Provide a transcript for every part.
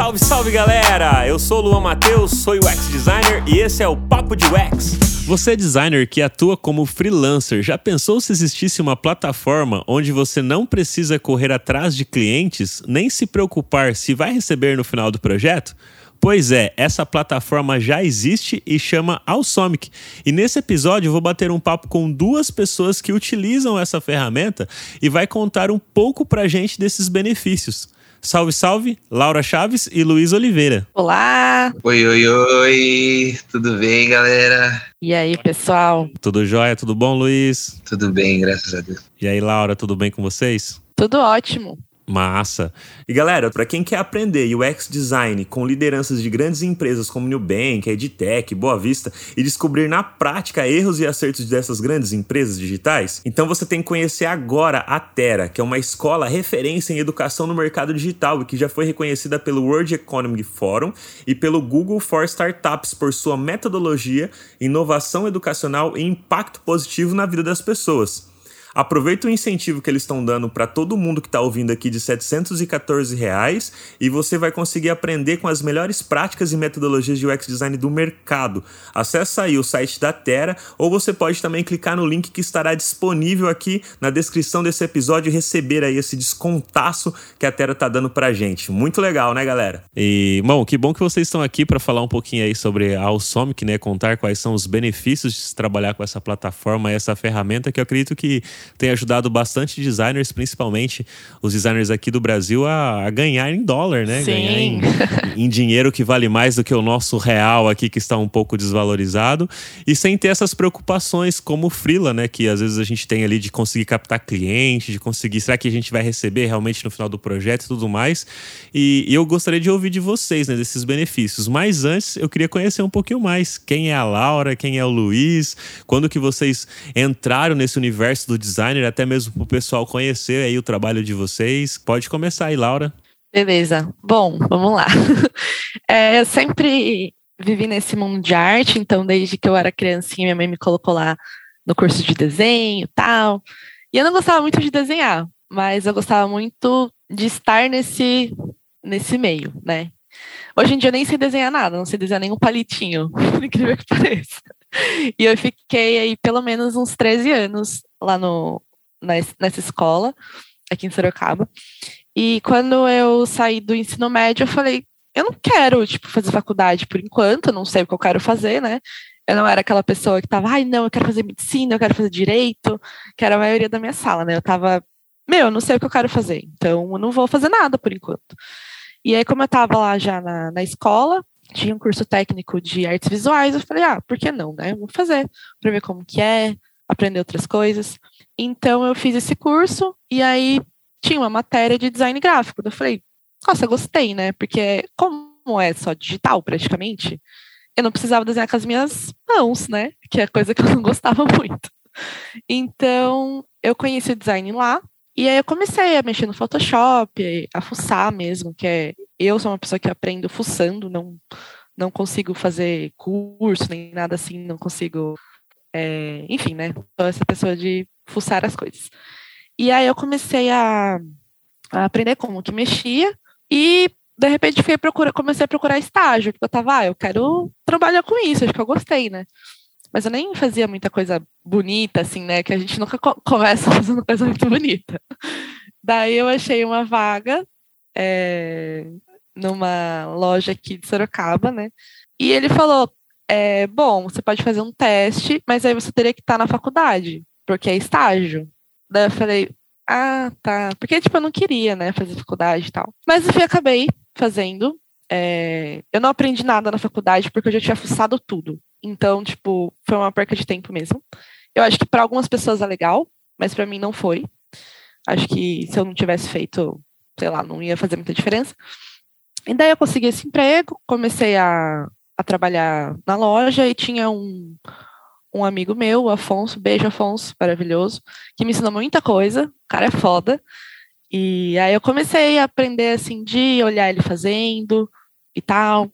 Salve, salve galera! Eu sou o Luan Matheus, sou UX designer e esse é o Papo de UX. Você é designer que atua como freelancer. Já pensou se existisse uma plataforma onde você não precisa correr atrás de clientes, nem se preocupar se vai receber no final do projeto? Pois é, essa plataforma já existe e chama Alsomic. E nesse episódio eu vou bater um papo com duas pessoas que utilizam essa ferramenta e vai contar um pouco pra gente desses benefícios. Salve, salve, Laura Chaves e Luiz Oliveira. Olá! Oi, oi, oi! Tudo bem, galera? E aí, pessoal? Tudo jóia? Tudo bom, Luiz? Tudo bem, graças a Deus. E aí, Laura, tudo bem com vocês? Tudo ótimo. Massa. E galera, para quem quer aprender UX design com lideranças de grandes empresas como Nubank, EdTech, Boa Vista e descobrir na prática erros e acertos dessas grandes empresas digitais, então você tem que conhecer agora a Terra, que é uma escola referência em educação no mercado digital e que já foi reconhecida pelo World Economic Forum e pelo Google for Startups por sua metodologia, inovação educacional e impacto positivo na vida das pessoas. Aproveita o incentivo que eles estão dando para todo mundo que está ouvindo aqui de 714 reais, e você vai conseguir aprender com as melhores práticas e metodologias de UX design do mercado. Acesse aí o site da Terra ou você pode também clicar no link que estará disponível aqui na descrição desse episódio e receber aí esse descontaço que a Terra está dando para gente. Muito legal, né, galera? E, bom, que bom que vocês estão aqui para falar um pouquinho aí sobre a Alsomic, né, contar quais são os benefícios de se trabalhar com essa plataforma, essa ferramenta que eu acredito que tem ajudado bastante designers, principalmente os designers aqui do Brasil, a, a ganhar em dólar, né? Sim. Ganhar em, em, dinheiro que vale mais do que o nosso real aqui, que está um pouco desvalorizado, e sem ter essas preocupações como o Freela, né? Que às vezes a gente tem ali de conseguir captar cliente, de conseguir, será que a gente vai receber realmente no final do projeto e tudo mais? E, e eu gostaria de ouvir de vocês, né, desses benefícios. Mas antes, eu queria conhecer um pouquinho mais. Quem é a Laura, quem é o Luiz, quando que vocês entraram nesse universo do design designer, até mesmo para o pessoal conhecer aí o trabalho de vocês. Pode começar aí, Laura. Beleza. Bom, vamos lá. É, eu sempre vivi nesse mundo de arte, então desde que eu era criancinha, minha mãe me colocou lá no curso de desenho e tal. E eu não gostava muito de desenhar, mas eu gostava muito de estar nesse, nesse meio, né? Hoje em dia eu nem sei desenhar nada, não sei desenhar nenhum palitinho, incrível que pareça. E eu fiquei aí pelo menos uns 13 anos lá no, nessa escola, aqui em Sorocaba. E quando eu saí do ensino médio, eu falei, eu não quero, tipo, fazer faculdade por enquanto, não sei o que eu quero fazer, né? Eu não era aquela pessoa que tava, ai, não, eu quero fazer medicina, eu quero fazer direito, que era a maioria da minha sala, né? Eu tava, meu, eu não sei o que eu quero fazer, então eu não vou fazer nada por enquanto. E aí, como eu tava lá já na, na escola, tinha um curso técnico de artes visuais, eu falei, ah, por que não, né? Vou fazer, para ver como que é, aprender outras coisas. Então eu fiz esse curso e aí tinha uma matéria de design gráfico. Eu falei, nossa, gostei, né? Porque como é só digital praticamente, eu não precisava desenhar com as minhas mãos, né? Que é coisa que eu não gostava muito. Então eu conheci o design lá e aí eu comecei a mexer no Photoshop, a fuçar mesmo, que é eu sou uma pessoa que aprendo fuçando, não não consigo fazer curso nem nada assim, não consigo é, enfim, né? Sou essa pessoa de fuçar as coisas. E aí eu comecei a, a aprender como que mexia e de repente fui procurar, comecei a procurar estágio, porque eu tava, ah, eu quero trabalhar com isso, acho que eu gostei, né? Mas eu nem fazia muita coisa bonita, assim, né? Que a gente nunca co começa fazendo coisa muito bonita. Daí eu achei uma vaga é, numa loja aqui de Sorocaba, né? E ele falou: é, bom, você pode fazer um teste, mas aí você teria que estar na faculdade, porque é estágio. Daí eu falei, ah, tá. Porque, tipo, eu não queria, né, fazer faculdade e tal. Mas enfim, acabei fazendo. É... Eu não aprendi nada na faculdade porque eu já tinha fuçado tudo. Então, tipo, foi uma perca de tempo mesmo. Eu acho que para algumas pessoas é legal, mas para mim não foi. Acho que se eu não tivesse feito, sei lá, não ia fazer muita diferença. E daí eu consegui esse emprego, comecei a, a trabalhar na loja e tinha um, um amigo meu, o Afonso, beijo Afonso, maravilhoso, que me ensinou muita coisa, o cara é foda. E aí eu comecei a aprender assim de olhar ele fazendo e tal.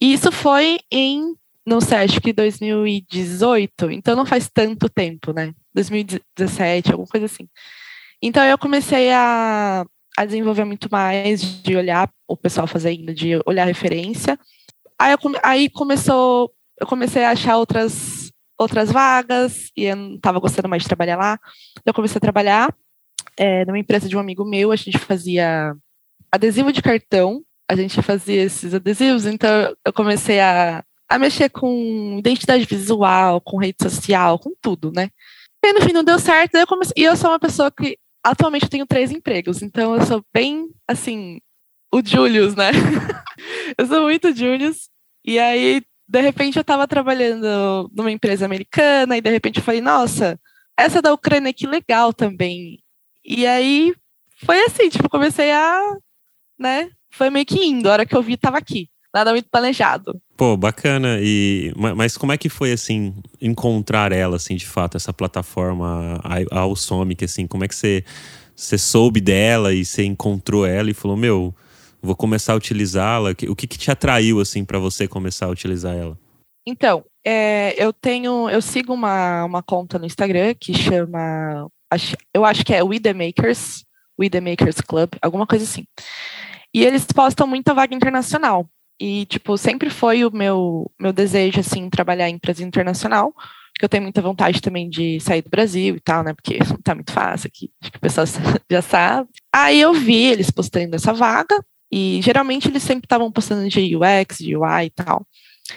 E isso foi em, não sei, acho que 2018, então não faz tanto tempo, né? 2017, alguma coisa assim. Então eu comecei a, a desenvolver muito mais, de olhar o pessoal fazendo, de olhar referência. Aí, eu, aí começou, eu comecei a achar outras, outras vagas, e eu não estava gostando mais de trabalhar lá. Eu comecei a trabalhar é, numa empresa de um amigo meu, a gente fazia adesivo de cartão, a gente fazia esses adesivos, então eu comecei a, a mexer com identidade visual, com rede social, com tudo, né? E no fim não deu certo, eu comecei, e eu sou uma pessoa que atualmente eu tenho três empregos, então eu sou bem, assim, o Julius, né? eu sou muito Julius, e aí, de repente, eu estava trabalhando numa empresa americana, e de repente eu falei, nossa, essa da Ucrânia que legal também. E aí, foi assim, tipo, comecei a, né, foi meio que indo, a hora que eu vi, tava aqui. Nada muito planejado. Pô, bacana. E, mas como é que foi, assim, encontrar ela, assim, de fato, essa plataforma, a, Alsomic, assim, como é que você, você soube dela e você encontrou ela e falou, meu, vou começar a utilizá-la? O que, que te atraiu, assim, para você começar a utilizar ela? Então, é, eu tenho, eu sigo uma, uma conta no Instagram que chama, eu acho que é We The Makers, We The Makers Club, alguma coisa assim. E eles postam muita vaga internacional. E, tipo, sempre foi o meu, meu desejo, assim, trabalhar em empresa internacional, porque eu tenho muita vontade também de sair do Brasil e tal, né? Porque não tá muito fácil aqui, acho que o pessoal já sabe. Aí eu vi eles postando essa vaga, e geralmente eles sempre estavam postando de UX, de UI e tal.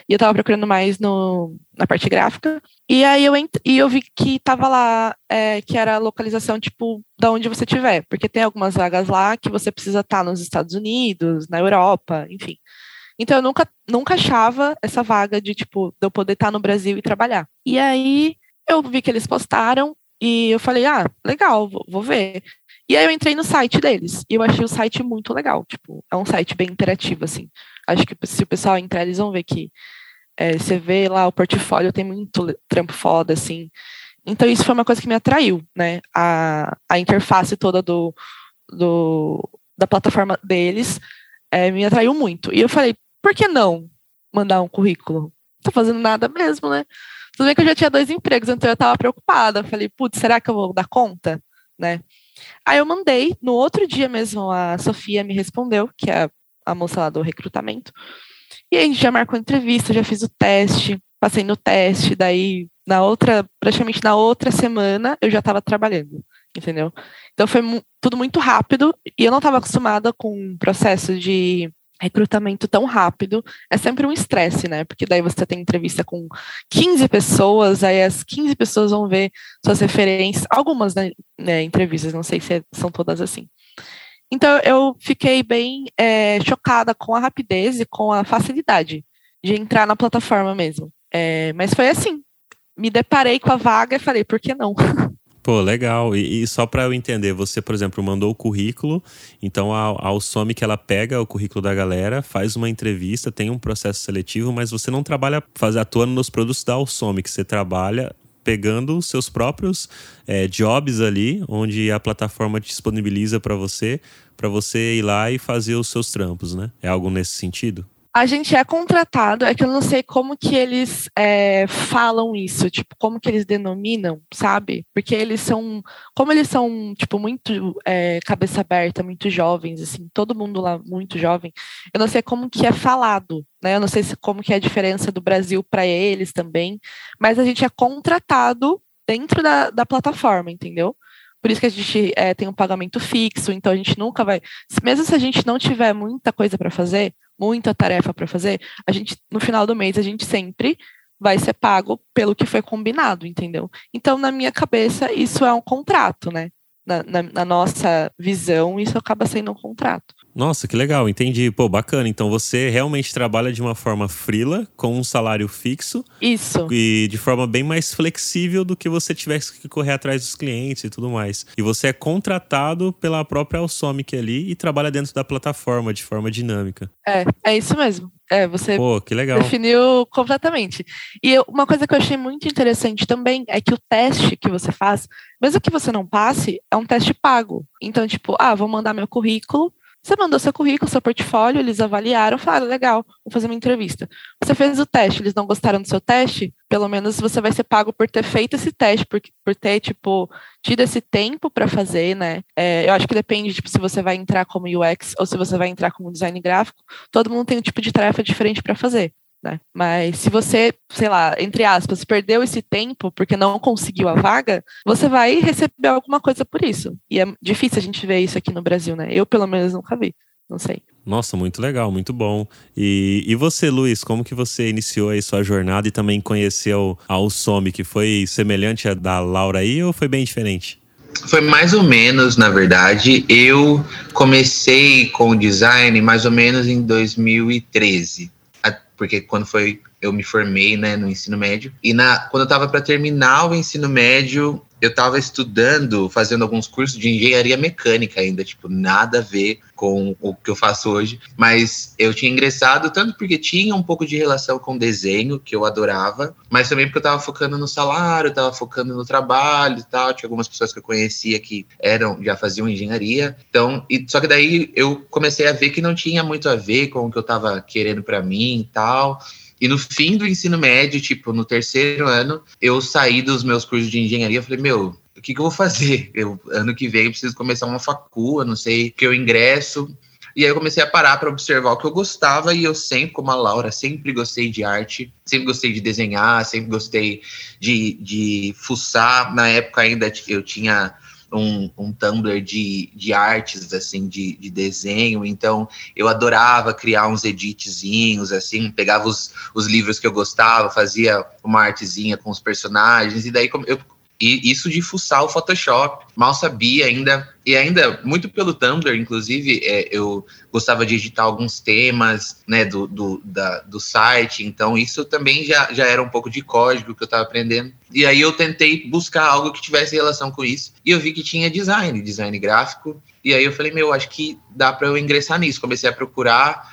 E eu estava procurando mais no, na parte gráfica. E aí eu, e eu vi que tava lá, é, que era a localização, tipo, da onde você estiver. Porque tem algumas vagas lá que você precisa estar tá nos Estados Unidos, na Europa, enfim. Então eu nunca, nunca achava essa vaga de, tipo, de eu poder estar tá no Brasil e trabalhar. E aí eu vi que eles postaram e eu falei, ah, legal, vou, vou ver. E aí eu entrei no site deles e eu achei o site muito legal. Tipo, é um site bem interativo, assim. Acho que se o pessoal entrar, eles vão ver que é, você vê lá o portfólio, tem muito trampo foda, assim. Então isso foi uma coisa que me atraiu, né? A, a interface toda do, do, da plataforma deles é, me atraiu muito. E eu falei, por que não mandar um currículo? Não tô fazendo nada mesmo, né? Tudo bem que eu já tinha dois empregos, então eu estava preocupada. Falei, putz, será que eu vou dar conta? Né? Aí eu mandei, no outro dia mesmo, a Sofia me respondeu, que é a moça lá do recrutamento. E aí a gente já marcou entrevista, já fiz o teste, passei no teste, daí na outra, praticamente na outra semana, eu já estava trabalhando, entendeu? Então foi tudo muito rápido e eu não estava acostumada com um processo de recrutamento tão rápido é sempre um estresse, né? Porque daí você tem entrevista com 15 pessoas, aí as 15 pessoas vão ver suas referências, algumas né, né, entrevistas, não sei se é, são todas assim. Então eu fiquei bem é, chocada com a rapidez e com a facilidade de entrar na plataforma mesmo. É, mas foi assim, me deparei com a vaga e falei, por que não? Pô, legal. E, e só para eu entender, você, por exemplo, mandou o currículo, então a, a Alsomic ela pega o currículo da galera, faz uma entrevista, tem um processo seletivo, mas você não trabalha faz, atuando nos produtos da Alsomic, você trabalha pegando os seus próprios é, jobs ali, onde a plataforma disponibiliza para você, para você ir lá e fazer os seus trampos, né? É algo nesse sentido? A gente é contratado, é que eu não sei como que eles é, falam isso, tipo, como que eles denominam, sabe? Porque eles são, como eles são, tipo, muito é, cabeça aberta, muito jovens, assim, todo mundo lá muito jovem, eu não sei como que é falado, né? Eu não sei se, como que é a diferença do Brasil para eles também, mas a gente é contratado dentro da, da plataforma, entendeu? Por isso que a gente é, tem um pagamento fixo, então a gente nunca vai. Mesmo se a gente não tiver muita coisa para fazer, muita tarefa para fazer, a gente, no final do mês, a gente sempre vai ser pago pelo que foi combinado, entendeu? Então, na minha cabeça, isso é um contrato, né? Na, na, na nossa visão, isso acaba sendo um contrato. Nossa, que legal, entendi. Pô, bacana. Então você realmente trabalha de uma forma frila, com um salário fixo. Isso. E de forma bem mais flexível do que você tivesse que correr atrás dos clientes e tudo mais. E você é contratado pela própria Alsomic ali e trabalha dentro da plataforma de forma dinâmica. É, é isso mesmo. É, você Pô, definiu completamente. E eu, uma coisa que eu achei muito interessante também é que o teste que você faz, mesmo que você não passe, é um teste pago. Então, tipo, ah, vou mandar meu currículo Você mandou seu currículo, seu portfólio, eles avaliaram, falaram, legal, vou fazer uma entrevista. Você fez o teste, eles não gostaram do seu teste, pelo menos você vai ser pago por ter feito esse teste, por, por ter, tipo, tido esse tempo para fazer, né? É, eu acho que depende, tipo, se você vai entrar como UX ou se você vai entrar como design gráfico, todo mundo tem um tipo de tarefa diferente para fazer. Né? Mas se você, sei lá, entre aspas, perdeu esse tempo porque não conseguiu a vaga, você vai receber alguma coisa por isso. E é difícil a gente ver isso aqui no Brasil, né? Eu, pelo menos, nunca vi. Não sei. Nossa, muito legal, muito bom. E, e você, Luiz, como que você iniciou aí sua jornada e também conheceu a Usome, que foi semelhante à da Laura aí ou foi bem diferente? Foi mais ou menos, na verdade. Eu comecei com o design mais ou menos em 2013 porque quando foi eu me formei né, no ensino médio. E na, quando eu estava para terminar o ensino médio, eu estava estudando, fazendo alguns cursos de engenharia mecânica ainda, tipo, nada a ver com o que eu faço hoje. Mas eu tinha ingressado tanto porque tinha um pouco de relação com desenho, que eu adorava, mas também porque eu estava focando no salário, estava focando no trabalho e tal. Tinha algumas pessoas que eu conhecia que eram, já faziam engenharia. Então, e, só que daí eu comecei a ver que não tinha muito a ver com o que eu estava querendo para mim e tal. E no fim do ensino médio, tipo, no terceiro ano, eu saí dos meus cursos de engenharia. Falei, meu, o que, que eu vou fazer? Eu, ano que vem eu preciso começar uma facul, eu não sei que eu ingresso. E aí eu comecei a parar para observar o que eu gostava e eu sempre, como a Laura, sempre gostei de arte, sempre gostei de desenhar, sempre gostei de, de fuçar. Na época ainda eu tinha um, um Tumblr de, de artes, assim, de, de desenho, então eu adorava criar uns editzinhos, assim, pegava os, os livros que eu gostava, fazia uma artezinha com os personagens, e daí eu e isso de fuçar o Photoshop. Mal sabia ainda, e ainda muito pelo Tumblr, inclusive, é, eu gostava de editar alguns temas né, do, do, da, do site, então isso também já, já era um pouco de código que eu estava aprendendo. E aí eu tentei buscar algo que tivesse relação com isso, e eu vi que tinha design, design gráfico, e aí eu falei, meu, acho que dá para eu ingressar nisso. Comecei a procurar,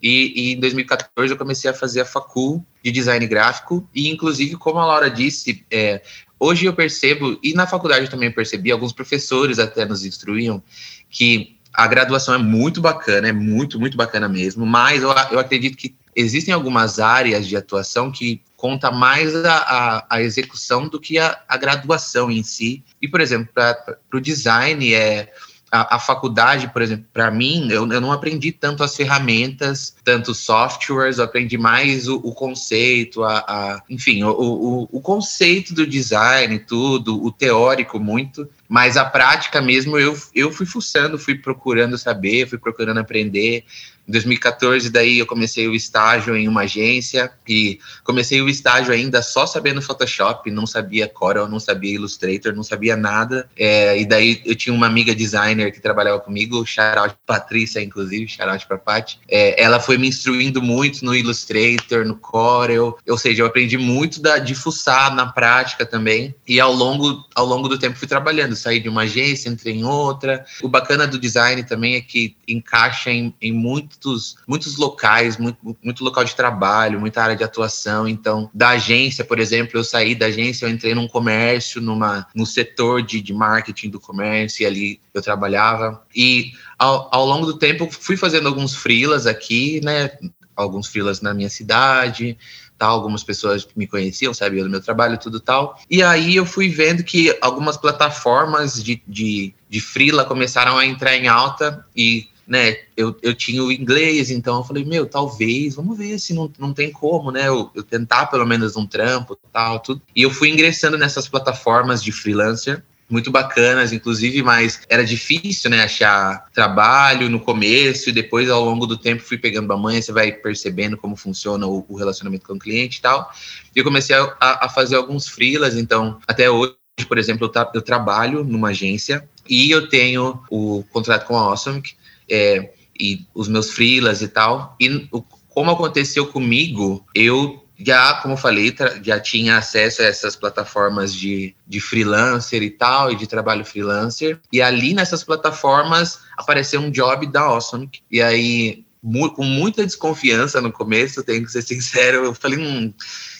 e, e, em 2014 eu comecei a fazer a facul de design gráfico e inclusive como a Laura disse é, hoje eu percebo, e na faculdade eu também percebi, alguns professores até nos instruíam, que a graduação é muito bacana, é muito, muito bacana mesmo, mas eu, eu acredito que existem algumas áreas de atuação que conta mais a, a, a execução do que a, a, graduação em si. E, por exemplo, para o design, é a, a, faculdade, por exemplo, para mim, eu, eu, não aprendi tanto as ferramentas, tanto softwares, eu aprendi mais o, o conceito, a, a enfim, o, o, o, conceito do design, tudo, o teórico muito, mas a prática mesmo eu, eu fui fuçando, fui procurando saber, fui procurando aprender. Em 2014, daí eu comecei o estágio em uma agência e comecei o estágio ainda só sabendo Photoshop, não sabia Corel, não sabia Illustrator, não sabia nada. É, e daí eu tinha uma amiga designer que trabalhava comigo, shoutout Patrícia, inclusive, shoutout pra Paty. É, ela foi me instruindo muito no Illustrator, no Corel, ou seja, eu aprendi muito da, de fuçar na prática também. E ao longo, ao longo do tempo fui trabalhando, saí de uma agência, entrei em outra. O bacana do design também é que encaixa em, em muito muitos, muitos locais, muito, muito local de trabalho, muita área de atuação. Então, da agência, por exemplo, eu saí da agência, eu entrei num comércio, numa, no setor de, de marketing do comércio, e ali eu trabalhava. E ao, ao longo do tempo, fui fazendo alguns freelas aqui, né? Alguns freelas na minha cidade, tal, algumas pessoas me conheciam, sabiam do meu trabalho, tudo tal. E aí eu fui vendo que algumas plataformas de, de, de freela começaram a entrar em alta e né, eu, eu tinha o inglês, então eu falei, meu, talvez, vamos ver se não, não tem como, né, eu, eu tentar pelo menos um trampo, tal, tudo. E eu fui ingressando nessas plataformas de freelancer, muito bacanas, inclusive, mas era difícil, né, achar trabalho no começo e depois, ao longo do tempo, fui pegando a manha, você vai percebendo como funciona o, o relacionamento com o cliente e tal. E eu comecei a, a fazer alguns freelas, então, até hoje, por exemplo, eu, tra eu trabalho numa agência e eu tenho o contrato com a Awesome, é, e os meus freelas e tal. E o, como aconteceu comigo, eu já, como eu falei, já tinha acesso a essas plataformas de, de freelancer e tal, e de trabalho freelancer. E ali nessas plataformas apareceu um job da Awesome. E aí, mu com muita desconfiança no começo, tenho que ser sincero, eu falei, hum,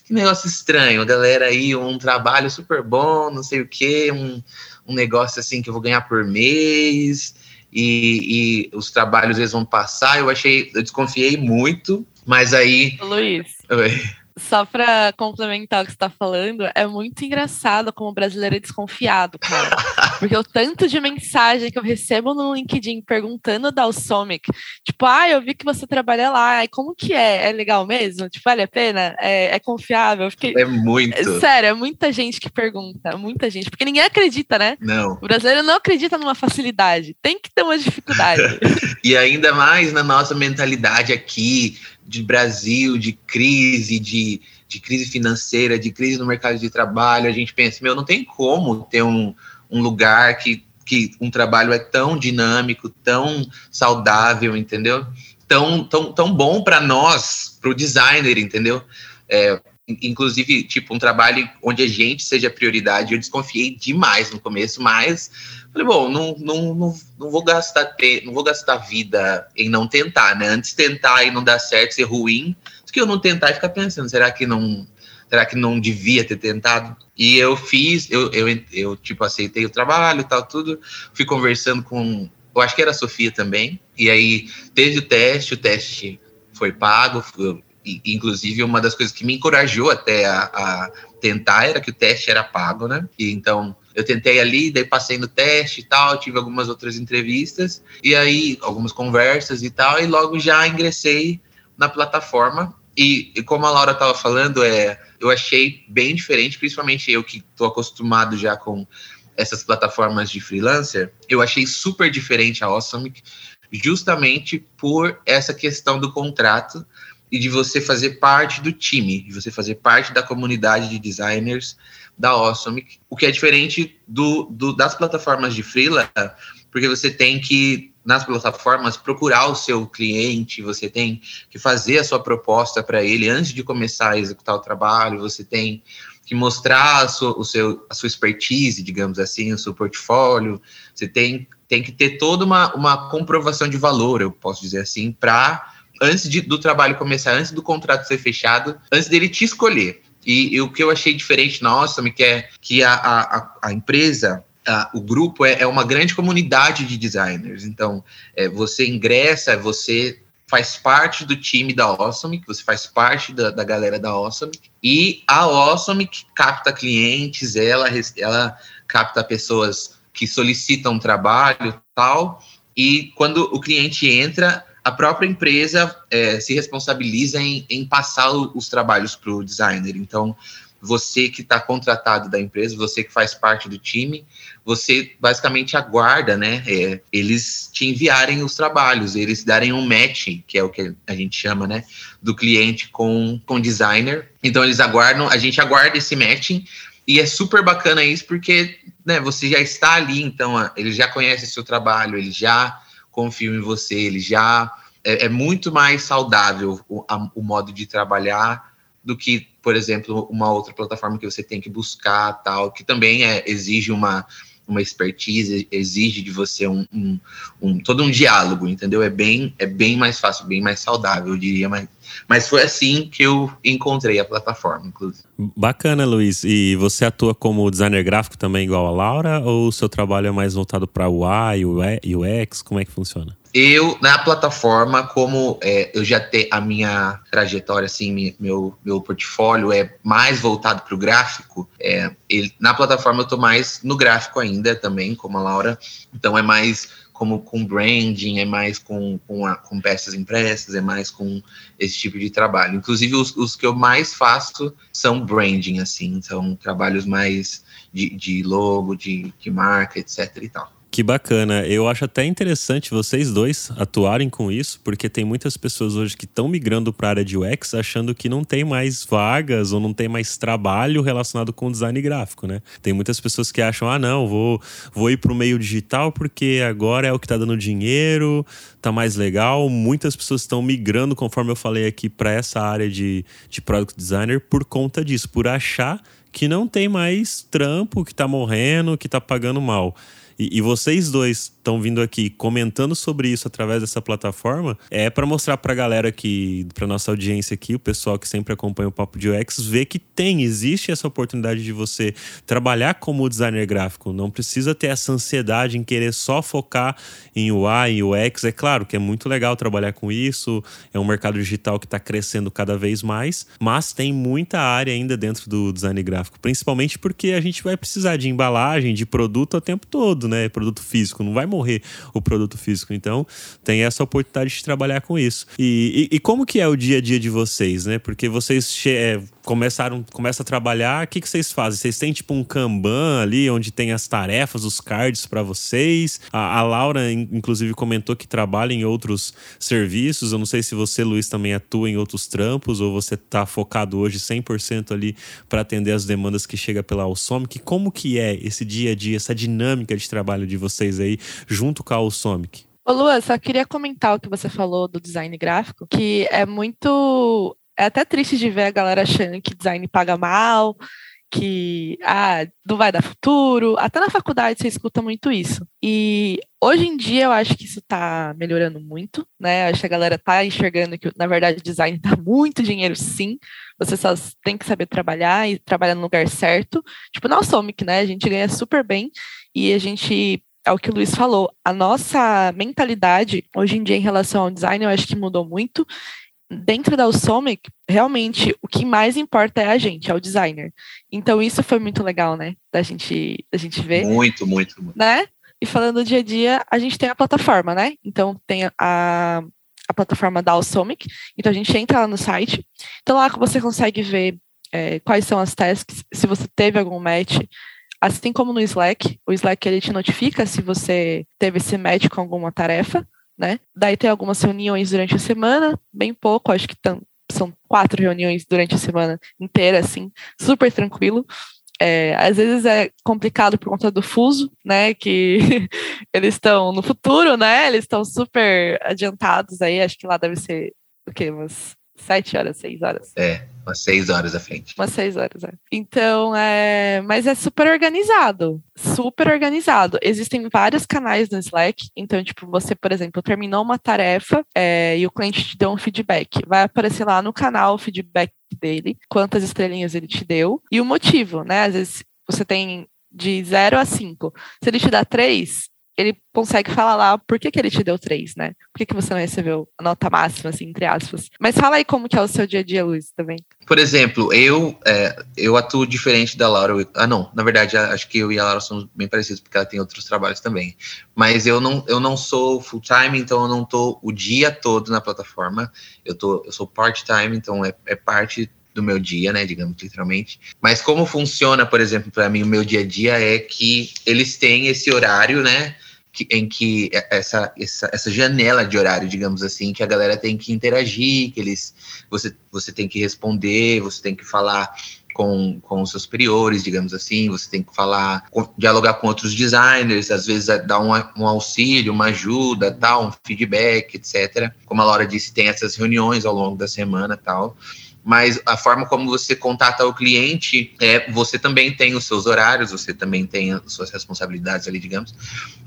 que negócio estranho, galera aí, um trabalho super bom, não sei o quê, um, um negócio assim que eu vou ganhar por mês e, e os trabalhos eles vão passar. Eu achei, eu desconfiei muito, mas aí. Luiz. Oi só para complementar o que você tá falando, é muito engraçado como o brasileiro é desconfiado, cara. Porque o tanto de mensagem que eu recebo no LinkedIn perguntando da Alsomic, tipo, ah, eu vi que você trabalha lá, e como que é? É legal mesmo? Tipo, vale a pena? É, é confiável? Fiquei... É muito. Sério, é muita gente que pergunta, muita gente. Porque ninguém acredita, né? Não. O brasileiro não acredita numa facilidade. Tem que ter uma dificuldade. e ainda mais na nossa mentalidade aqui, de Brasil, de crise, de, de crise financeira, de crise no mercado de trabalho, a gente pensa, meu, não tem como ter um, um lugar que, que um trabalho é tão dinâmico, tão saudável, entendeu? Tão, tão, tão bom para nós, para o designer, entendeu? É, inclusive, tipo, um trabalho onde a gente seja prioridade. Eu desconfiei demais no começo, mas falei, bom, não, não, não, não vou gastar não vou gastar vida em não tentar, né? Antes tentar e não dar certo, ser ruim, do que eu não tentar e ficar pensando, será que não será que não devia ter tentado? E eu fiz, eu, eu, eu tipo, aceitei o trabalho e tal, tudo, fui conversando com, eu acho que era a Sofia também, e aí teve o teste, o teste foi pago, inclusive uma das coisas que me encorajou até a, a, tentar era que o teste era pago, né? E então eu tentei ali, daí passei no teste e tal, tive algumas outras entrevistas e aí algumas conversas e tal, e logo já ingressei na plataforma. E, e como a Laura estava falando, é, eu achei bem diferente, principalmente eu que estou acostumado já com essas plataformas de freelancer, eu achei super diferente a Awesome, justamente por essa questão do contrato e de você fazer parte do time, de você fazer parte da comunidade de designers da Awesome, o que é diferente do, do, das plataformas de freela, porque você tem que, nas plataformas, procurar o seu cliente, você tem que fazer a sua proposta para ele antes de começar a executar o trabalho, você tem que mostrar a sua, o seu, a sua expertise, digamos assim, o seu portfólio, você tem, tem que ter toda uma, uma comprovação de valor, eu posso dizer assim, para antes de, do trabalho começar, antes do contrato ser fechado, antes dele te escolher. E, e o que eu achei diferente na Awesome, que é que a, a, a empresa, a, o grupo é, é, uma grande comunidade de designers. Então, é, você ingressa, você faz parte do time da Awesome, você faz parte da, da galera da Awesome, e a Awesome capta clientes, ela, ela capta pessoas que solicitam trabalho tal, e quando o cliente entra, a própria empresa é, se responsabiliza em, em passar os trabalhos para o designer. Então, você que está contratado da empresa, você que faz parte do time, você basicamente aguarda, né? É, eles te enviarem os trabalhos, eles darem um match, que é o que a gente chama, né? Do cliente com com designer. Então eles aguardam, a gente aguarda esse matching e é super bacana isso porque, né? Você já está ali, então eles já conhecem seu trabalho, eles já confiam em você, eles já é, é muito mais saudável o, a, o modo de trabalhar do que, por exemplo, uma outra plataforma que você tem que buscar, tal, que também é, exige uma, uma expertise, exige de você um, um, um, todo um diálogo, entendeu? É bem, é bem mais fácil, bem mais saudável, eu diria, mas, mas foi assim que eu encontrei a plataforma, inclusive. Bacana, Luiz. E você atua como designer gráfico também igual a Laura, ou o seu trabalho é mais voltado para UI, UX? Como é que funciona? Eu, na plataforma, como é, eu já tenho a minha trajetória, assim, meu, meu portfólio é mais voltado para o gráfico, é, ele, na plataforma eu estou mais no gráfico ainda também, como a Laura, então é mais como com branding, é mais com, com, a, com peças impressas, é mais com esse tipo de trabalho. Inclusive, os, os que eu mais faço são branding, assim, são trabalhos mais de, de logo, de, de marca, etc e tal. Que bacana. Eu acho até interessante vocês dois atuarem com isso, porque tem muitas pessoas hoje que estão migrando para a área de UX achando que não tem mais vagas ou não tem mais trabalho relacionado com design gráfico, né? Tem muitas pessoas que acham: ah, não, vou, vou ir para o meio digital porque agora é o que está dando dinheiro, tá mais legal. Muitas pessoas estão migrando, conforme eu falei aqui, para essa área de, de product designer por conta disso, por achar que não tem mais trampo, que está morrendo, que está pagando mal. E, e vocês dois estão vindo aqui comentando sobre isso através dessa plataforma é para mostrar para a galera que, para nossa audiência aqui, o pessoal que sempre acompanha o Papo de UX, ver que tem, existe essa oportunidade de você trabalhar como designer gráfico. Não precisa ter essa ansiedade em querer só focar em UI e UX. É claro que é muito legal trabalhar com isso, é um mercado digital que está crescendo cada vez mais, mas tem muita área ainda dentro do design gráfico, principalmente porque a gente vai precisar de embalagem, de produto o tempo todo, né? Produto físico, não vai o produto físico. Então, tem essa oportunidade de trabalhar com isso. E, e, e como que é o dia a dia de vocês, né? Porque vocês é, começaram, começam a trabalhar, o que, que vocês fazem? Vocês têm tipo um Kanban ali, onde tem as tarefas, os cards para vocês? A, a, Laura, inclusive, comentou que trabalha em outros serviços. Eu não sei se você, Luiz, também atua em outros trampos ou você está focado hoje 100% ali para atender as demandas que chega pela Alsomic. Como que é esse dia a dia, essa dinâmica de trabalho de vocês aí junto com a Alsomic? Ô, Lua, só queria comentar o que você falou do design gráfico, que é muito. É até triste de ver a galera achando que design paga mal, que ah, não vai dar futuro. Até na faculdade você escuta muito isso. E hoje em dia eu acho que isso está melhorando muito, né? Acho que a galera está enxergando que, na verdade, design dá muito dinheiro, sim. Você só tem que saber trabalhar e trabalhar no lugar certo. Tipo, na Somic, né? A gente ganha super bem e a gente é o que o Luiz falou, a nossa mentalidade hoje em dia em relação ao design, eu acho que mudou muito. Dentro da Usomic, realmente o que mais importa é a gente, é o designer. Então isso foi muito legal, né? Da gente, da gente ver. Muito, muito, muito. Né? E falando do dia a dia, a gente tem a plataforma, né? Então tem a, a plataforma da Usomic. Então a gente entra lá no site. Então lá você consegue ver é, quais são as tasks, se você teve algum match, Assim como no Slack, o Slack ele te notifica se você teve esse match com alguma tarefa, né? Daí tem algumas reuniões durante a semana, bem pouco, acho que são quatro reuniões durante a semana inteira, assim, super tranquilo. É, às vezes é complicado por conta do fuso, né? Que eles estão no futuro, né? Eles estão super adiantados aí, acho que lá deve ser o quê? Umas sete horas, seis horas. É, umas seis horas à frente. Umas seis horas, é. Então, é. Mas é super organizado. Super organizado. Existem vários canais no Slack. Então, tipo, você, por exemplo, terminou uma tarefa é, e o cliente te deu um feedback. Vai aparecer lá no canal o feedback dele, quantas estrelinhas ele te deu e o motivo, né? Às vezes você tem de 0 a 5. Se ele te dá 3, ele consegue falar lá por que, que ele te deu três, né? Por que, que você não recebeu a nota máxima, assim, entre aspas. Mas fala aí como que é o seu dia a dia, Luiz, também. Por exemplo, eu é, eu atuo diferente da Laura. Ah, não, na verdade, acho que eu e a Laura somos bem parecidos, porque ela tem outros trabalhos também. Mas eu não, eu não sou full-time, então eu não tô o dia todo na plataforma. Eu, tô, eu sou part-time, então é, é parte do meu dia, né, digamos literalmente. Mas como funciona, por exemplo, para mim o meu dia a dia é que eles têm esse horário, né, que, em que essa, essa, essa janela de horário, digamos assim, que a galera tem que interagir, que eles você, você tem que responder, você tem que falar com, com os seus superiores, digamos assim, você tem que falar, dialogar com outros designers, às vezes dar um, um auxílio, uma ajuda, tal, um feedback, etc. Como a Laura disse, tem essas reuniões ao longo da semana, tal mas a forma como você contata o cliente, é, você também tem os seus horários, você também tem as suas responsabilidades ali, digamos.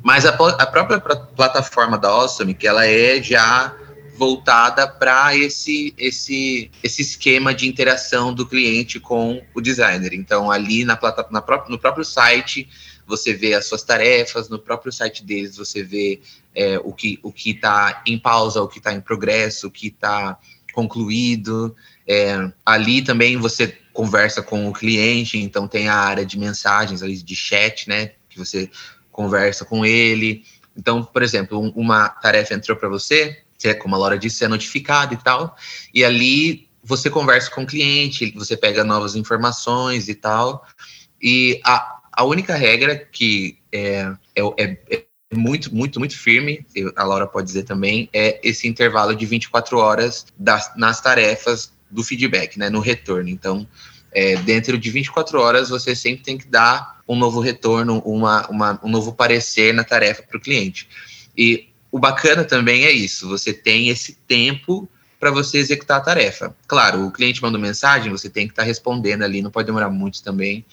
Mas a, a própria plataforma da Awesome, que ela é já voltada para esse, esse, esse esquema de interação do cliente com o designer. Então, ali na plata, na pró no próprio site, você vê as suas tarefas, no próprio site deles você vê é, o que o está em pausa, o que está em progresso, o que está concluído. É, ali também você conversa com o cliente, então tem a área de mensagens ali de chat, né? Que você conversa com ele. Então, por exemplo, um, uma tarefa entrou para você, você, como a Laura disse, você é notificado e tal, e ali você conversa com o cliente, você pega novas informações e tal. E a, a única regra que é, é, é, é muito, muito, muito firme, a Laura pode dizer também, é esse intervalo de 24 horas das, nas tarefas do feedback, né, no retorno. Então, é, dentro de 24 horas, você sempre tem que dar um novo retorno, uma, uma um novo parecer na tarefa para o cliente. E o bacana também é isso, você tem esse tempo para você executar a tarefa. Claro, o cliente manda mensagem, você tem que estar tá respondendo ali, não pode demorar muito também,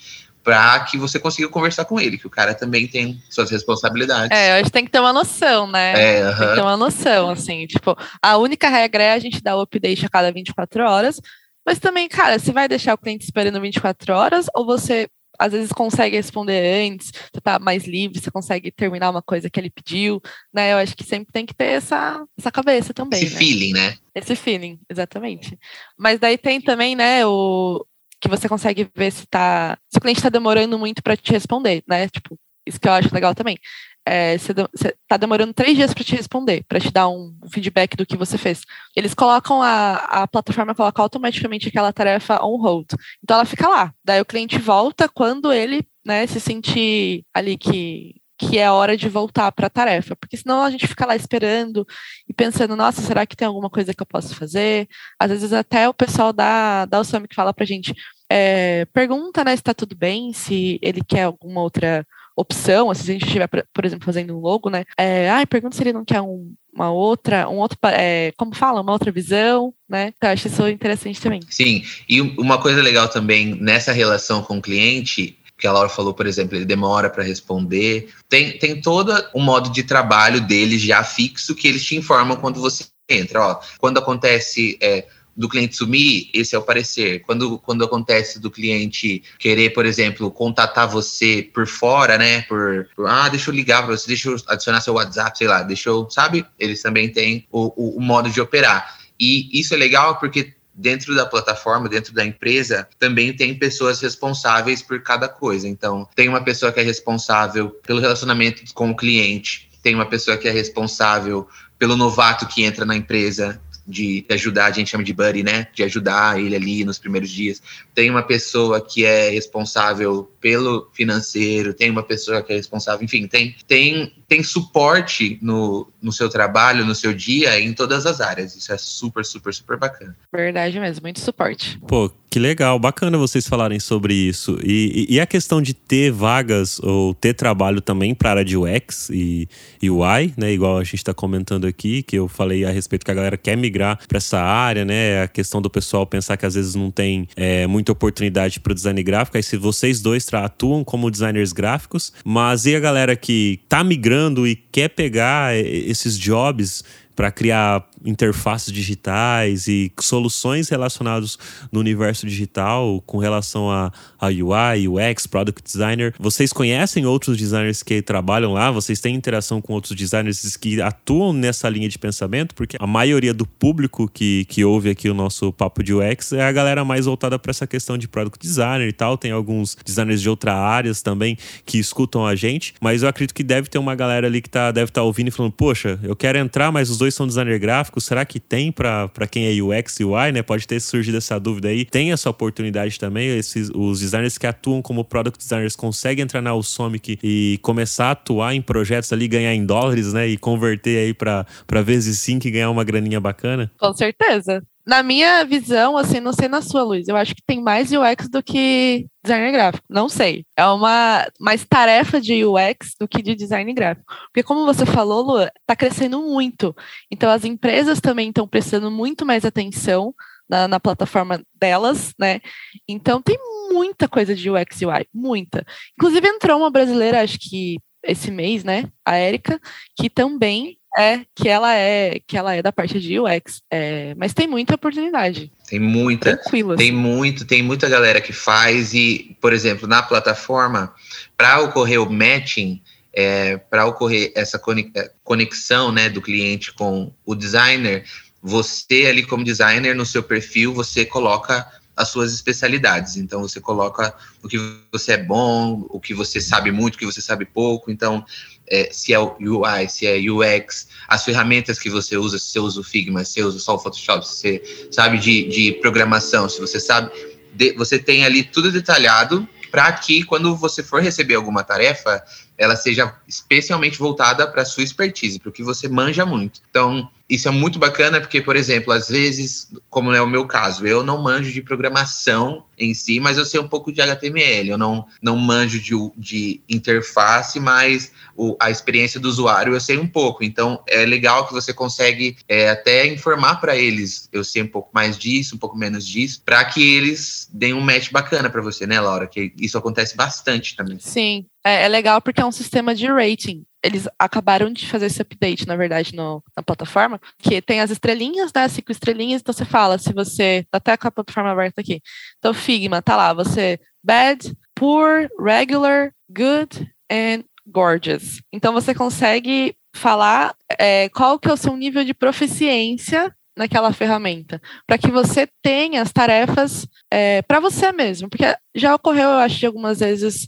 para que você consiga conversar com ele, que o cara também tem suas responsabilidades. É, a gente tem que ter uma noção, né? É, Tem que ter uma noção, assim, tipo, a única regra é a gente dar o update a cada 24 horas, mas também, cara, você vai deixar o cliente esperando 24 horas ou você às vezes consegue responder antes, você tá mais livre, você consegue terminar uma coisa que ele pediu, né? Eu acho que sempre tem que ter essa, essa cabeça também. Esse né? feeling, né? Esse feeling, exatamente. Mas daí tem também, né, o que você consegue ver se tá. Se o cliente está demorando muito para te responder, né? Tipo, isso que eu acho legal também. É, você, você tá demorando três dias para te responder, para te dar um feedback do que você fez. Eles colocam a, a plataforma coloca automaticamente aquela tarefa on hold. Então ela fica lá. Daí o cliente volta quando ele né, se sentir ali que, que é hora de voltar para a tarefa, porque senão a gente fica lá esperando e pensando, nossa, será que tem alguma coisa que eu posso fazer? Às vezes até o pessoal da, da que fala para a gente, é, pergunta né, se está tudo bem, se ele quer alguma outra opção, se a gente estiver, por exemplo, fazendo um logo, né? É, ah, pergunta se ele não quer um, uma outra, um outro, é, como fala, uma outra visão, né? Eu acho isso interessante também. Sim, e uma coisa legal também nessa relação com o cliente que a Laura falou, por exemplo, ele demora para responder. Tem, tem todo um modo de trabalho deles já fixo que eles te informam quando você entra. Ó, quando acontece é, do cliente sumir, esse é o parecer. Quando, quando acontece do cliente querer, por exemplo, contatar você por fora, né? Por, por ah, deixa eu ligar para você, deixa eu adicionar seu WhatsApp, sei lá, deixa eu, sabe? Eles também têm o, o, o modo de operar. E isso é legal porque dentro da plataforma, dentro da empresa, também tem pessoas responsáveis por cada coisa. Então, tem uma pessoa que é responsável pelo relacionamento com o cliente, tem uma pessoa que é responsável pelo novato que entra na empresa, de ajudar, a gente chama de buddy, né? De ajudar ele ali nos primeiros dias. Tem uma pessoa que é responsável pelo financeiro, tem uma pessoa que é responsável, enfim, tem, tem, tem suporte no, no seu trabalho, no seu dia, em todas as áreas. Isso é super, super, super bacana. Verdade mesmo, muito suporte. Pô, que legal, bacana vocês falarem sobre isso. E, e, e a questão de ter vagas ou ter trabalho também para a área de UX e, e UI, né? Igual a gente está comentando aqui, que eu falei a respeito que a galera quer migrar para essa área, né? A questão do pessoal pensar que às vezes não tem é, muita oportunidade para o design gráfico. Aí se vocês dois atuam como designers gráficos, mas e a galera que tá migrando e quer pegar esses jobs para criar interfaces digitais e soluções relacionadas no universo digital com relação a, a UI, UX, Product Designer. Vocês conhecem outros designers que trabalham lá? Vocês têm interação com outros designers que atuam nessa linha de pensamento? Porque a maioria do público que, que ouve aqui o nosso papo de UX é a galera mais voltada para essa questão de Product Designer e tal. Tem alguns designers de outras áreas também que escutam a gente, mas eu acredito que deve ter uma galera ali que tá, deve estar tá ouvindo e falando: Poxa, eu quero entrar, mas os dois são designer gráfico, será que tem para quem é UX e UI, né? Pode ter surgido essa dúvida aí. Tem essa oportunidade também, esses, os designers que atuam como product designers conseguem entrar na Usomic e começar a atuar em projetos ali, ganhar em dólares, né? E converter aí para vezes 5 e ganhar uma graninha bacana? Com certeza na minha visão, assim, não sei na sua, Luiz, eu acho que tem mais UX do que designer gráfico. Não sei. É uma mais tarefa de UX do que de design gráfico. Porque, como você falou, Lu, está crescendo muito. Então, as empresas também estão prestando muito mais atenção na, na, plataforma delas, né? Então, tem muita coisa de UX e UI, muita. Inclusive, entrou uma brasileira, acho que esse mês, né? A Érica, que também é que ela é que ela é da parte de UX, é, mas tem muita oportunidade. Tem muita, Tranquilo, tem muito, tem muita galera que faz e, por exemplo, na plataforma, para ocorrer o matching, é, para ocorrer essa é, conexão, né, do cliente com o designer, você ali como designer no seu perfil você coloca as suas especialidades. Então você coloca o que você é bom, o que você sabe muito, o que você sabe pouco. Então é, se é UI, se é UX, as ferramentas que você usa, se você usa o Figma, se você usa só o Photoshop, se você sabe de, de programação, se você sabe, de, você tem ali tudo detalhado para que quando você for receber alguma tarefa, ela seja especialmente voltada para a sua expertise, para o que você manja muito. Então, isso é muito bacana porque, por exemplo, às vezes, como é o meu caso. Eu não manjo de programação em si, mas eu sei um pouco de HTML. Eu não, não manjo de, de interface, mas o, a experiência do usuário eu sei um pouco. Então é legal que você consegue é, até informar para eles. Eu sei um pouco mais disso, um pouco menos disso, para que eles deem um match bacana para você, né, Laura? Que isso acontece bastante também. Sim, é, é legal porque é um sistema de rating eles acabaram de fazer esse update, na verdade, no, na plataforma, que tem as estrelinhas, né? Cinco estrelinhas, então você fala se você. Tá até com a plataforma aberta aqui. Então, Figma, tá lá, você bad, poor, regular, good and gorgeous. Então você consegue falar é, qual que é o seu nível de proficiência naquela ferramenta, para que você tenha as tarefas é, para você mesmo, porque já ocorreu, eu acho, de algumas vezes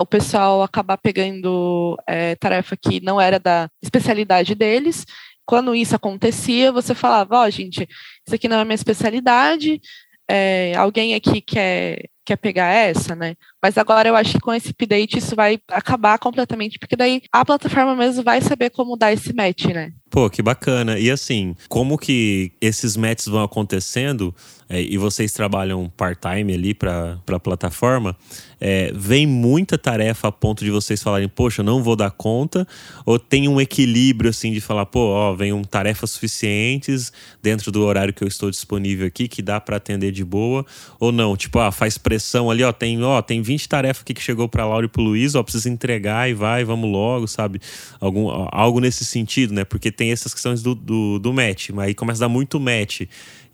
o pessoal acabar pegando é, tarefa que não era da especialidade deles. Quando isso acontecia, você falava, ó, oh, gente, isso aqui não é minha especialidade, é, alguém aqui quer, quer pegar essa, né? Mas agora eu acho que com esse update isso vai acabar completamente, porque daí a plataforma mesmo vai saber como dar esse match, né? Pô, que bacana. E assim, como que esses matches vão acontecendo é, e vocês trabalham part-time ali para a plataforma, é, vem muita tarefa a ponto de vocês falarem, poxa, não vou dar conta, ou tem um equilíbrio assim de falar, pô, ó, vem tarefas suficientes dentro do horário que eu estou disponível aqui, que dá para atender de boa, ou não, tipo, ah, faz pressão ali, ó, tem, ó, tem 20 tarefas aqui que chegou para Laura e pro Luiz, ó, precisa entregar e vai, vamos logo, sabe? Algum, algo nesse sentido, né? Porque tem essas questões do, do, do match, mas aí começa a dar muito match.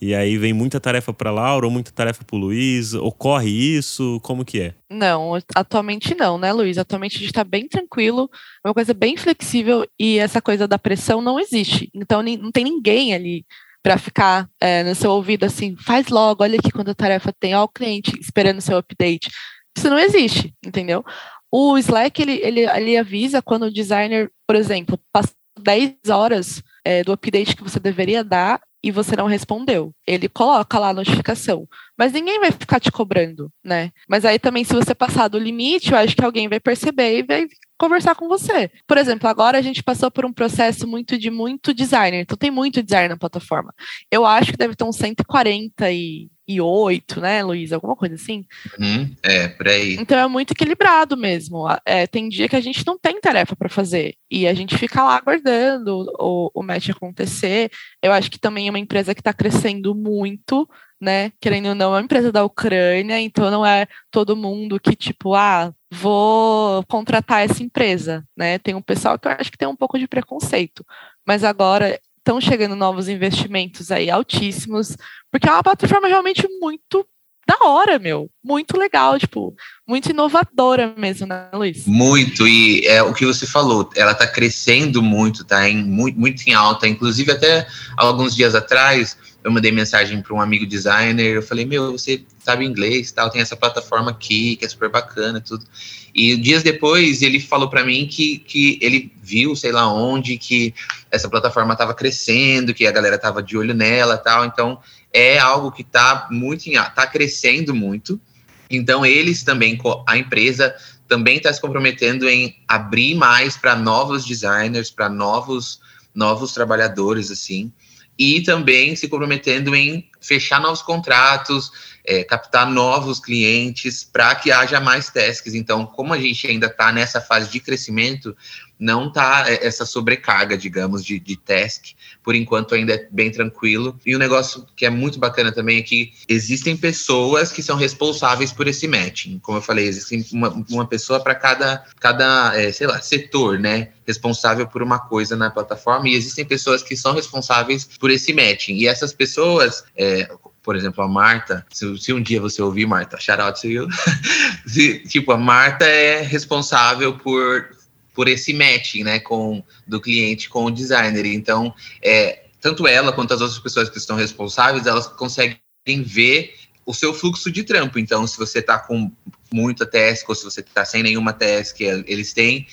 E aí vem muita tarefa para Laura ou muita tarefa para Luiz? Ocorre isso? Como que é? Não, atualmente não, né, Luiz? Atualmente a gente está bem tranquilo, é uma coisa bem flexível e essa coisa da pressão não existe. Então não tem ninguém ali para ficar é, no seu ouvido assim, faz logo, olha aqui quando a tarefa tem, ó, o cliente esperando seu update. Isso não existe, entendeu? O Slack, ele, ele, ele avisa quando o designer, por exemplo, passa 10 horas é, do update que você deveria dar e você não respondeu. Ele coloca lá a notificação. Mas ninguém vai ficar te cobrando, né? Mas aí também, se você passar do limite, eu acho que alguém vai perceber e vai conversar com você. Por exemplo, agora a gente passou por um processo muito de muito designer. Então tem muito designer na plataforma. Eu acho que deve ter uns 140 e e oito, né, Luiz? Alguma coisa assim? Uhum, é, por aí. Então é muito equilibrado mesmo. É, tem dia que a gente não tem tarefa para fazer e a gente fica lá aguardando o, o match acontecer. Eu acho que também é uma empresa que está crescendo muito, né? Querendo ou não, é uma empresa da Ucrânia, então não é todo mundo que, tipo, ah, vou contratar essa empresa, né? Tem um pessoal que eu acho que tem um pouco de preconceito. Mas agora estão chegando novos investimentos aí altíssimos, porque é uma plataforma realmente muito da hora, meu. Muito legal, tipo, muito inovadora mesmo, né, Luiz? Muito, e é o que você falou, ela tá crescendo muito, tá em, muito, muito em alta. Inclusive, até alguns dias atrás, eu mandei mensagem para um amigo designer, eu falei, meu, você sabe inglês, tal, tem essa plataforma aqui, que é super bacana, tudo. E dias depois ele falou para mim que, que ele viu, sei lá onde, que essa plataforma estava crescendo, que a galera estava de olho nela, tal. Então é algo que está muito, está crescendo muito. Então eles também, a empresa também está se comprometendo em abrir mais para novos designers, para novos novos trabalhadores, assim e também se comprometendo em fechar novos contratos, é, captar novos clientes para que haja mais tasks. Então, como a gente ainda está nessa fase de crescimento, não tá é, essa sobrecarga, digamos, de, de task. Por enquanto ainda é bem tranquilo. E um negócio que é muito bacana também é que existem pessoas que são responsáveis por esse matching. Como eu falei, existe uma, uma pessoa para cada, cada é, sei lá, setor, né? Responsável por uma coisa na plataforma. E existem pessoas que são responsáveis por esse matching. E essas pessoas, é, por exemplo, a Marta, se, se, um dia você ouvir, Marta, shout out to you. se, tipo, a Marta é responsável por por esse matching, né, com do cliente com o designer. Então, é, tanto ela quanto as outras pessoas que estão responsáveis, elas conseguem ver o seu fluxo de trampo. Então, se você está com muita task ou se você está sem nenhuma task, eles têm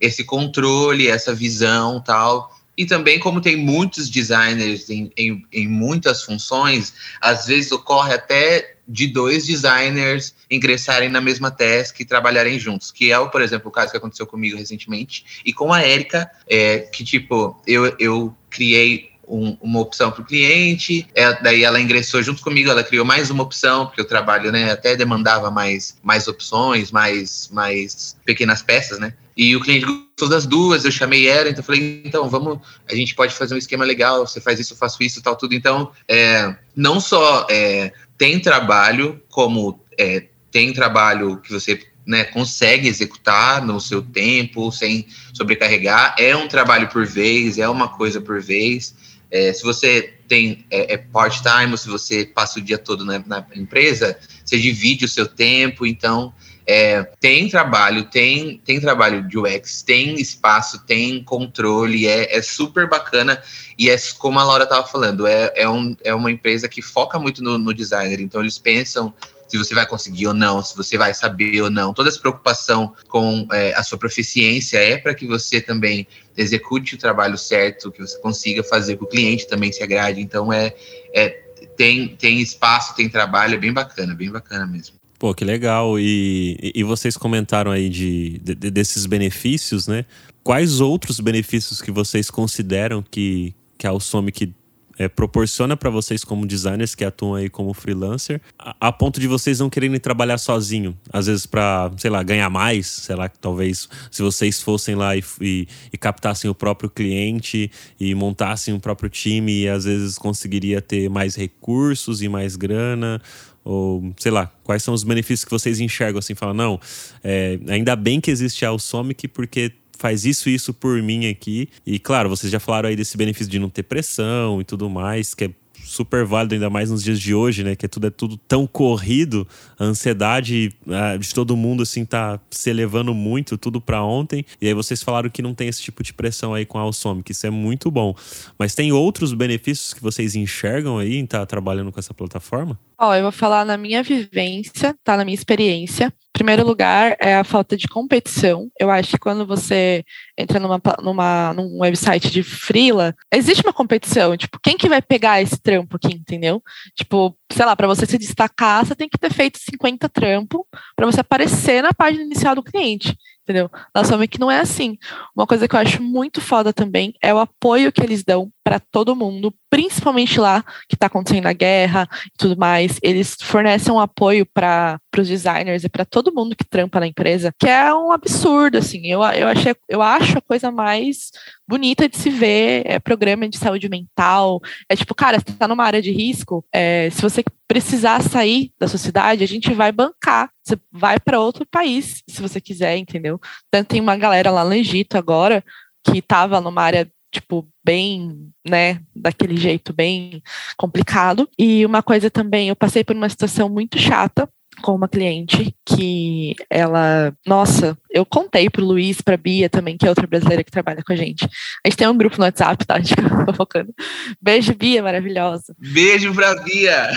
esse controle, essa visão, tal. E também, como tem muitos designers em, em, em muitas funções, às vezes ocorre até de dois designers ingressarem na mesma task e trabalharem juntos, que é, por exemplo, o caso que aconteceu comigo recentemente, e com a Érica, é, que, tipo, eu, eu criei um, uma opção para o cliente, é, daí ela ingressou junto comigo, ela criou mais uma opção, porque o trabalho né, até demandava mais, mais opções, mais, mais pequenas peças, né? E o cliente gostou das duas, eu chamei ela, então falei, então vamos, a gente pode fazer um esquema legal, você faz isso, eu faço isso, tal, tudo. Então, é, não só é, tem trabalho, como é, tem trabalho que você né, consegue executar no seu tempo, sem sobrecarregar. É um trabalho por vez, é uma coisa por vez. É, se você tem é, é part-time, se você passa o dia todo na, na, empresa, você divide o seu tempo, então é, tem trabalho, tem, tem trabalho de UX, tem espaço, tem controle, é, é super bacana. E é como a Laura estava falando, é, é, um, é uma empresa que foca muito no, no designer, então eles pensam se você vai conseguir ou não, se você vai saber ou não. Toda essa preocupação com é, a sua proficiência é para que você também execute o trabalho certo, que você consiga fazer que o cliente também se agrade. Então, é, é tem, tem espaço, tem trabalho, é bem bacana, bem bacana mesmo. Pô, que legal. E, e vocês comentaram aí de, de, desses benefícios, né? Quais outros benefícios que vocês consideram que, que a Alsomic é, proporciona para vocês como designers que atuam aí como freelancer, a, a, ponto de vocês não quererem trabalhar sozinho, às vezes para, sei lá, ganhar mais, sei lá, talvez se vocês fossem lá e, e, e, captassem o próprio cliente e montassem o próprio time e às vezes conseguiria ter mais recursos e mais grana, ou sei lá, quais são os benefícios que vocês enxergam assim, falam, não, é, ainda bem que existe a Alsomic porque faz isso e isso por mim aqui. E claro, vocês já falaram aí desse benefício de não ter pressão e tudo mais, que é super válido, ainda mais nos dias de hoje, né? Que é tudo, é tudo tão corrido, a ansiedade a, de todo mundo, assim, tá se elevando muito, tudo para ontem. E aí vocês falaram que não tem esse tipo de pressão aí com a Alsome, que isso é muito bom. Mas tem outros benefícios que vocês enxergam aí em estar tá trabalhando com essa plataforma? Ó, eu vou falar na minha vivência, tá? Na minha experiência. Primeiro lugar é a falta de competição. Eu acho que quando você entra numa, numa, num website de freela, existe uma competição. Tipo, quem que vai pegar esse trampo aqui, entendeu? Tipo, sei lá, para você se destacar, você tem que ter feito 50 trampos para você aparecer na página inicial do cliente entendeu? Na que não é assim. Uma coisa que eu acho muito foda também é o apoio que eles dão para todo mundo, principalmente lá que está acontecendo a guerra e tudo mais. Eles fornecem um apoio para os designers e para todo mundo que trampa na empresa, que é um absurdo, assim. Eu, eu, achei, eu acho a coisa mais bonita de se ver, é programa de saúde mental. É tipo, cara, você está numa área de risco, é, se você precisar sair da sociedade, a gente vai bancar. Você vai para outro país, se você quiser, entendeu? Tanto tem uma galera lá no Egito agora que estava numa área tipo, bem, né, daquele jeito bem complicado. E uma coisa também, eu passei por uma situação muito chata com uma cliente que ela, nossa, eu contei pro Luiz, pra Bia também, que é outra brasileira que trabalha com a gente. A gente tem um grupo no WhatsApp, tá? A gente tá focando. Beijo, Bia, maravilhosa. Beijo pra Bia.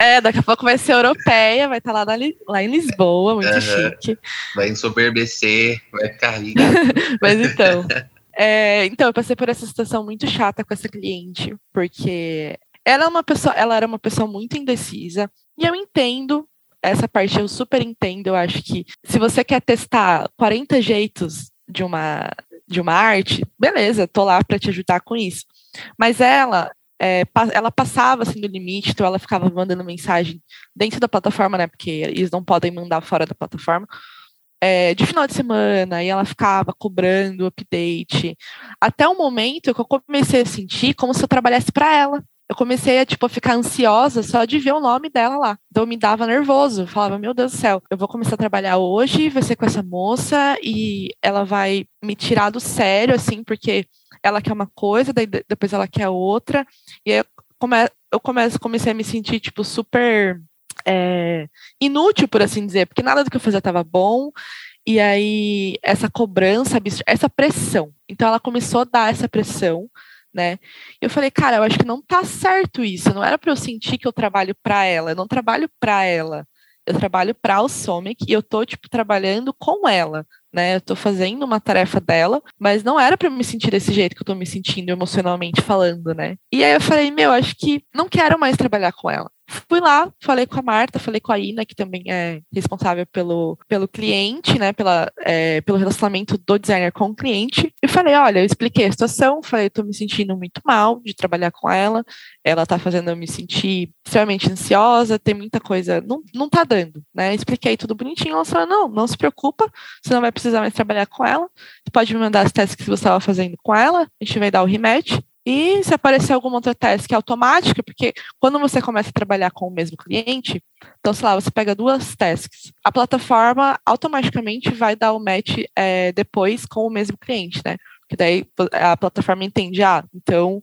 É, daqui a pouco vai ser europeia, vai estar tá lá, na, lá em Lisboa, muito uhum. chique. Vai ensoberbecer, vai ficar rica. Mas então, é, então, eu passei por essa situação muito chata com essa cliente, porque ela, é uma pessoa, ela era uma pessoa muito indecisa, e eu entendo essa parte, eu super entendo. Eu acho que se você quer testar 40 jeitos de uma, de uma arte, beleza, tô lá para te ajudar com isso. Mas ela, é, ela passava assim do limite, então ela ficava mandando mensagem dentro da plataforma, né? Porque eles não podem mandar fora da plataforma é, de final de semana e ela ficava cobrando update. Até o momento que eu comecei a sentir como se eu trabalhasse para ela. Eu comecei a, tipo, a ficar ansiosa só de ver o nome dela lá. Então me dava nervoso. Falava, meu Deus do céu, eu vou começar a trabalhar hoje, vai ser com essa moça e ela vai me tirar do sério, assim, porque ela quer uma coisa, daí depois ela quer outra. E aí eu, come, eu come, comecei a me sentir, tipo, super é, inútil, por assim dizer, porque nada do que eu fazia estava bom. E aí, essa cobrança, essa pressão. Então, ela começou a dar essa pressão, né? Eu falei, cara, eu acho que não tá certo isso. Não era para eu sentir que eu trabalho para ela. Eu não trabalho para ela. Eu trabalho para o Somic e eu tô, tipo, trabalhando com ela, né? Eu tô fazendo uma tarefa dela, mas não era para me sentir desse jeito que eu tô me sentindo emocionalmente falando, né? E aí eu falei, meu, acho que não quero mais trabalhar com ela fui lá, falei com a Marta, falei com a Ina, que também é responsável pelo, pelo cliente, né, pela, é, pelo relacionamento do designer com o cliente, e falei, olha, eu expliquei a situação, falei, tô me sentindo muito mal de trabalhar com ela, ela tá fazendo eu me sentir extremamente ansiosa, tem muita coisa, não, não tá dando, né, expliquei tudo bonitinho, ela falou, não, não se preocupa, você não vai precisar mais trabalhar com ela, você pode me mandar as testes que você estava fazendo com ela, a gente vai dar o rematch, e se aparecer alguma outra task automática, porque quando você começa a trabalhar com o mesmo cliente, então, sei lá, você pega duas tasks, a plataforma automaticamente vai dar o match é, depois com o mesmo cliente, né? Porque daí a plataforma entende, ah, então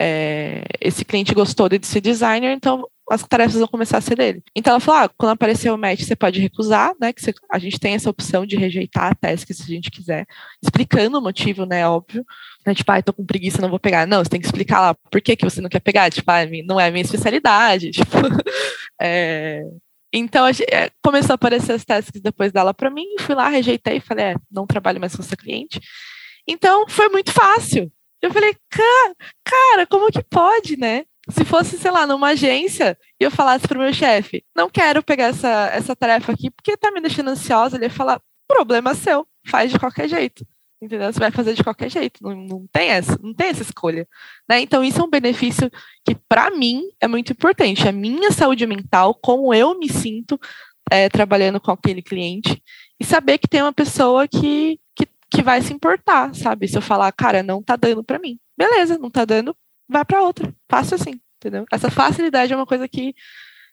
é, esse cliente gostou de ser designer, então as tarefas vão começar a ser dele. Então ela falou: ah, quando aparecer o match, você pode recusar, né? Que você, a gente tem essa opção de rejeitar a task se a gente quiser, explicando o motivo, né? Óbvio. Né, tipo, ah, tô com preguiça, não vou pegar. Não, você tem que explicar lá por que, que você não quer pegar. Tipo, ah, não é a minha especialidade. Tipo, é... Então, é, começou a aparecer as tasks depois dela para mim, fui lá, rejeitei, e falei, é, não trabalho mais com essa cliente. Então, foi muito fácil. Eu falei, cara, cara, como que pode, né? Se fosse, sei lá, numa agência e eu falasse pro meu chefe, não quero pegar essa, essa tarefa aqui porque tá me deixando ansiosa, ele ia falar, problema seu, faz de qualquer jeito. Entendeu? Você vai fazer de qualquer jeito, não, não tem essa, não tem essa escolha. Né? Então, isso é um benefício que, para mim, é muito importante. A minha saúde mental, como eu me sinto é, trabalhando com aquele cliente, e saber que tem uma pessoa que, que, que vai se importar, sabe? Se eu falar, cara, não tá dando para mim. Beleza, não tá dando, vai para outra. Fácil assim, entendeu? Essa facilidade é uma coisa que,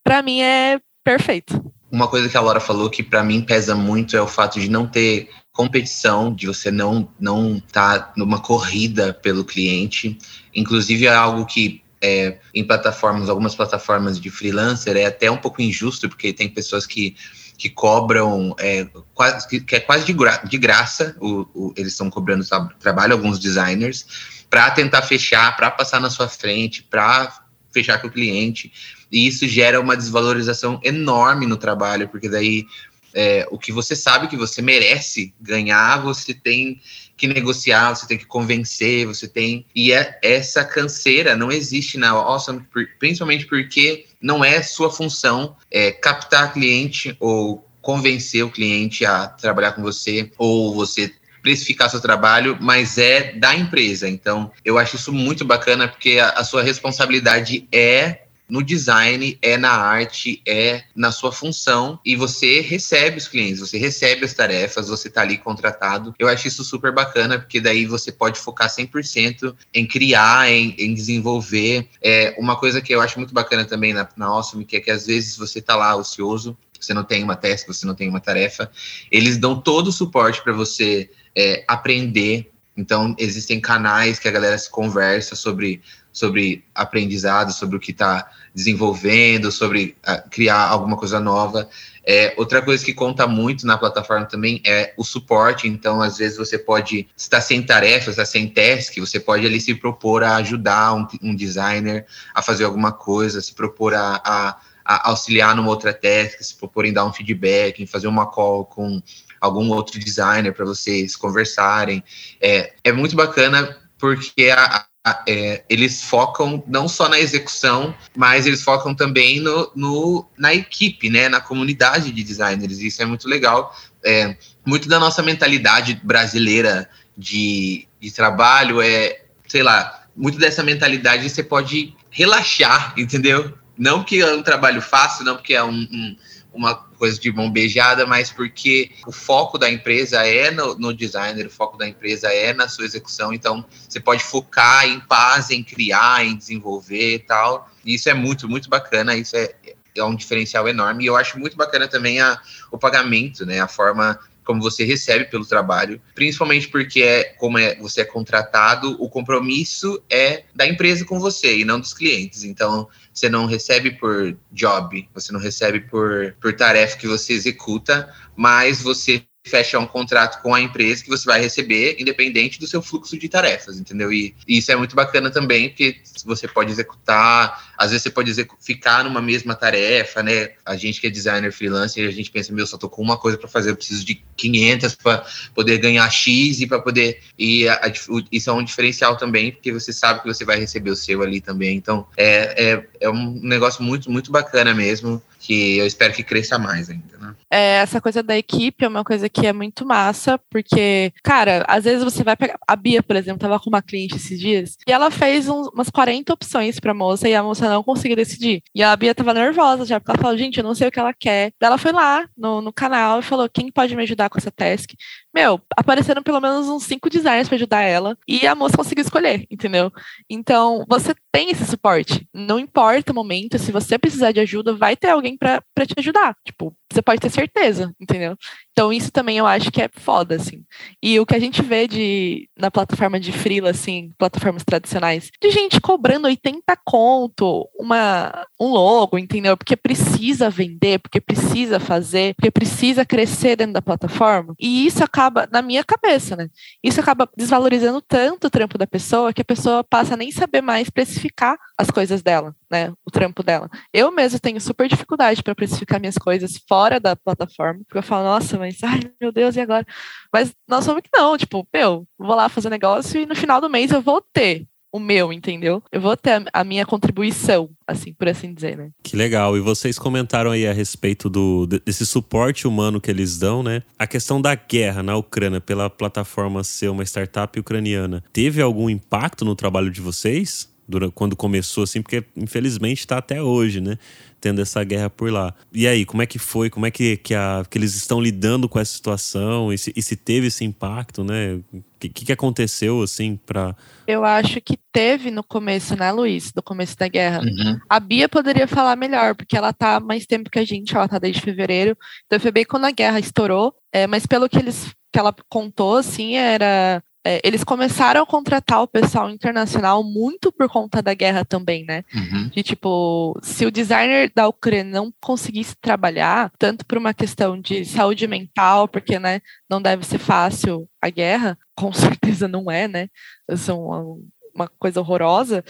para mim, é perfeito. Uma coisa que a Laura falou que para mim pesa muito é o fato de não ter competição, de você não não estar tá numa corrida pelo cliente. Inclusive é algo que é, em plataformas, algumas plataformas de freelancer é até um pouco injusto porque tem pessoas que que cobram é, quase que, é quase de, gra, de graça o, o, eles estão cobrando trabalho alguns designers para tentar fechar, para passar na sua frente, para fechar com o cliente. E isso gera uma desvalorização enorme no trabalho, porque daí é, o que você sabe que você merece ganhar, você tem que negociar, você tem que convencer, você tem. E é, essa canseira não existe na Awesome, principalmente porque não é sua função é, captar cliente ou convencer o cliente a trabalhar com você, ou você precificar seu trabalho, mas é da empresa. Então, eu acho isso muito bacana, porque a, a sua responsabilidade é no design, é na arte, é na sua função e você recebe os clientes, você recebe as tarefas, você está ali contratado. Eu acho isso super bacana, porque daí você pode focar 100% em criar, em, em desenvolver. É uma coisa que eu acho muito bacana também na, na Awesome, que é que às vezes você está lá ocioso, você não tem uma task, você não tem uma tarefa, eles dão todo o suporte para você é, aprender. Então, existem canais que a galera se conversa sobre sobre aprendizado, sobre o que está desenvolvendo, sobre uh, criar alguma coisa nova. É, outra coisa que conta muito na plataforma também é o suporte. Então, às vezes, você pode estar sem tarefas, estar sem task, você pode ali se propor a ajudar um, um designer a fazer alguma coisa, se propor a, a, a, auxiliar numa outra task, se propor em dar um feedback, em fazer uma call com algum outro designer para vocês conversarem. É, é muito bacana porque a, é, eles focam não só na execução, mas eles focam também no, no, na equipe, né, na comunidade de designers. Isso é muito legal. É, muito da nossa mentalidade brasileira de, de trabalho é, sei lá, muito dessa mentalidade você pode relaxar, entendeu? Não que é um trabalho fácil, não porque é um, um uma coisa de mão beijada, mas porque o foco da empresa é no, no, designer, o foco da empresa é na sua execução, então você pode focar em paz, em criar, em desenvolver e tal. Isso é muito, muito bacana, isso é, é um diferencial enorme. E eu acho muito bacana também a, o pagamento, né? A forma como você recebe pelo trabalho, principalmente porque é como é, você é contratado, o compromisso é da empresa com você e não dos clientes. Então, você não recebe por job, você não recebe por, por tarefa que você executa, mas você fecha um contrato com a empresa que você vai receber independente do seu fluxo de tarefas, entendeu? E, e isso é muito bacana também, porque você pode executar às vezes você pode ficar numa mesma tarefa, né? A gente que é designer freelancer, a gente pensa, meu, só tô com uma coisa para fazer, eu preciso de 500 para poder ganhar X e para poder. E a, a, isso é um diferencial também, porque você sabe que você vai receber o seu ali também. Então, é, é, é um negócio muito, muito bacana mesmo que eu espero que cresça mais ainda, né? É, essa coisa da equipe é uma coisa que é muito massa, porque, cara, às vezes você vai pegar. A Bia, por exemplo, tava com uma cliente esses dias, e ela fez uns, umas 40 opções pra moça, e a moça não conseguiu decidir. E a Bia tava nervosa já, porque ela falou, gente, eu não sei o que ela quer. Daí ela foi lá no, no canal e falou: quem pode me ajudar com essa task? Meu, apareceram pelo menos uns cinco designers para ajudar ela, e a moça conseguiu escolher, entendeu? Então, você tem esse suporte. Não importa o momento, se você precisar de ajuda, vai ter alguém para te ajudar. Tipo, você pode ter certeza, entendeu? Então, isso também eu acho que é foda, assim. E o que a gente vê de, na plataforma de freela, assim, plataformas tradicionais, de gente cobrando 80 conto, uma, um logo, entendeu? Porque precisa vender, porque precisa fazer, porque precisa crescer dentro da plataforma. E isso acaba, na minha cabeça, né? Isso acaba desvalorizando tanto o trampo da pessoa que a pessoa passa a nem saber mais precificar as coisas dela, né? O trampo dela. Eu mesmo tenho super dificuldade para precificar minhas coisas fora da plataforma, porque eu falo, nossa, mas ai meu Deus, e agora? Mas nós somos que não, tipo, meu, vou lá fazer negócio e no final do mês eu vou ter o meu, entendeu? Eu vou ter a minha contribuição, assim, por assim dizer, né? Que legal. E vocês comentaram aí a respeito do, desse suporte humano que eles dão, né? A questão da guerra na Ucrânia pela plataforma ser uma startup ucraniana. Teve algum impacto no trabalho de vocês? Durante, quando começou, assim, porque infelizmente está até hoje, né? Tendo essa guerra por lá. E aí, como é que foi? Como é que, que, a, que eles estão lidando com essa situação? E se, e se teve esse impacto, né? O que, que aconteceu, assim, para. Eu acho que teve no começo, né, Luiz? No começo da guerra. Uhum. A Bia poderia falar melhor, porque ela tá mais tempo que a gente, ela tá desde fevereiro. Então foi bem quando a guerra estourou. É, mas pelo que eles que ela contou, assim, era é, eles começaram a contratar o pessoal internacional muito por conta da guerra também, né? Uhum. De tipo, se o designer da Ucrânia não conseguisse trabalhar, tanto por uma questão de saúde mental, porque, né, não deve ser fácil a guerra, com certeza não é, né? São uma coisa horrorosa,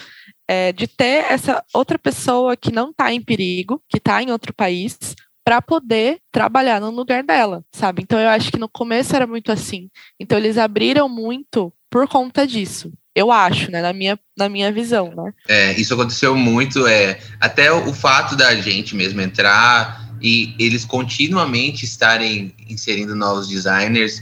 é, de ter essa outra pessoa que não está em perigo, que está em outro país, para poder trabalhar no lugar dela, sabe? Então eu acho que no começo era muito assim. Então eles abriram muito por conta disso. Eu acho, né, na minha, na minha visão, né? É, isso aconteceu muito, é, até o fato da gente mesmo entrar e eles continuamente estarem inserindo novos designers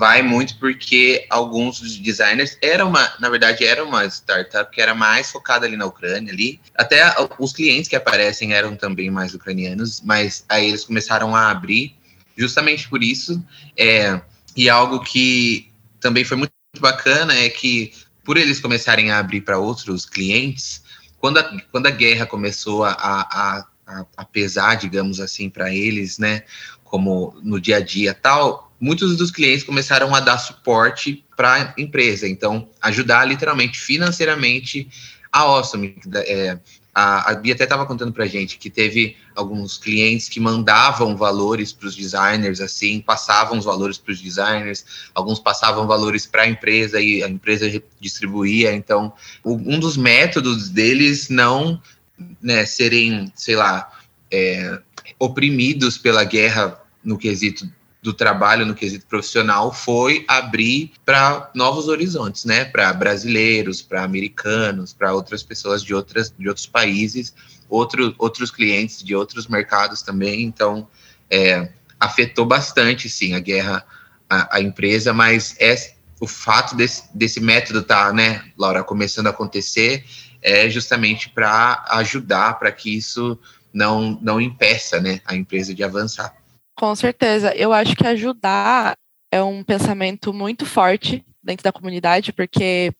vai muito porque alguns dos designers era uma, na verdade, era uma startup que era mais focada ali na Ucrânia ali. Até os clientes que aparecem eram também mais ucranianos, mas aí eles começaram a abrir justamente por isso. É, e algo que também foi muito bacana é que por eles começarem a abrir para outros clientes, quando a, quando a guerra começou a, a, a, a pesar, digamos assim, para eles, né, como no dia a dia tal, muitos dos clientes começaram a dar suporte para a empresa, então ajudar literalmente financeiramente a Awesome. É, a, a Bia até estava contando para gente que teve alguns clientes que mandavam valores para os designers, assim, passavam os valores para os designers, alguns passavam valores para a empresa e a empresa distribuía. Então, o, um dos métodos deles não né, serem, sei lá, é, oprimidos pela guerra no quesito do trabalho no quesito profissional foi abrir para novos horizontes, né? Para brasileiros, para americanos, para outras pessoas de, outras, de outros países, outro, outros clientes de outros mercados também. Então, é, afetou bastante, sim, a guerra, a, a empresa, mas é, o fato desse, desse método tá, né, Laura, começando a acontecer é justamente para ajudar para que isso não, não impeça né, a empresa de avançar. Com certeza. Eu acho que ajudar é um pensamento muito forte dentro da comunidade, porque,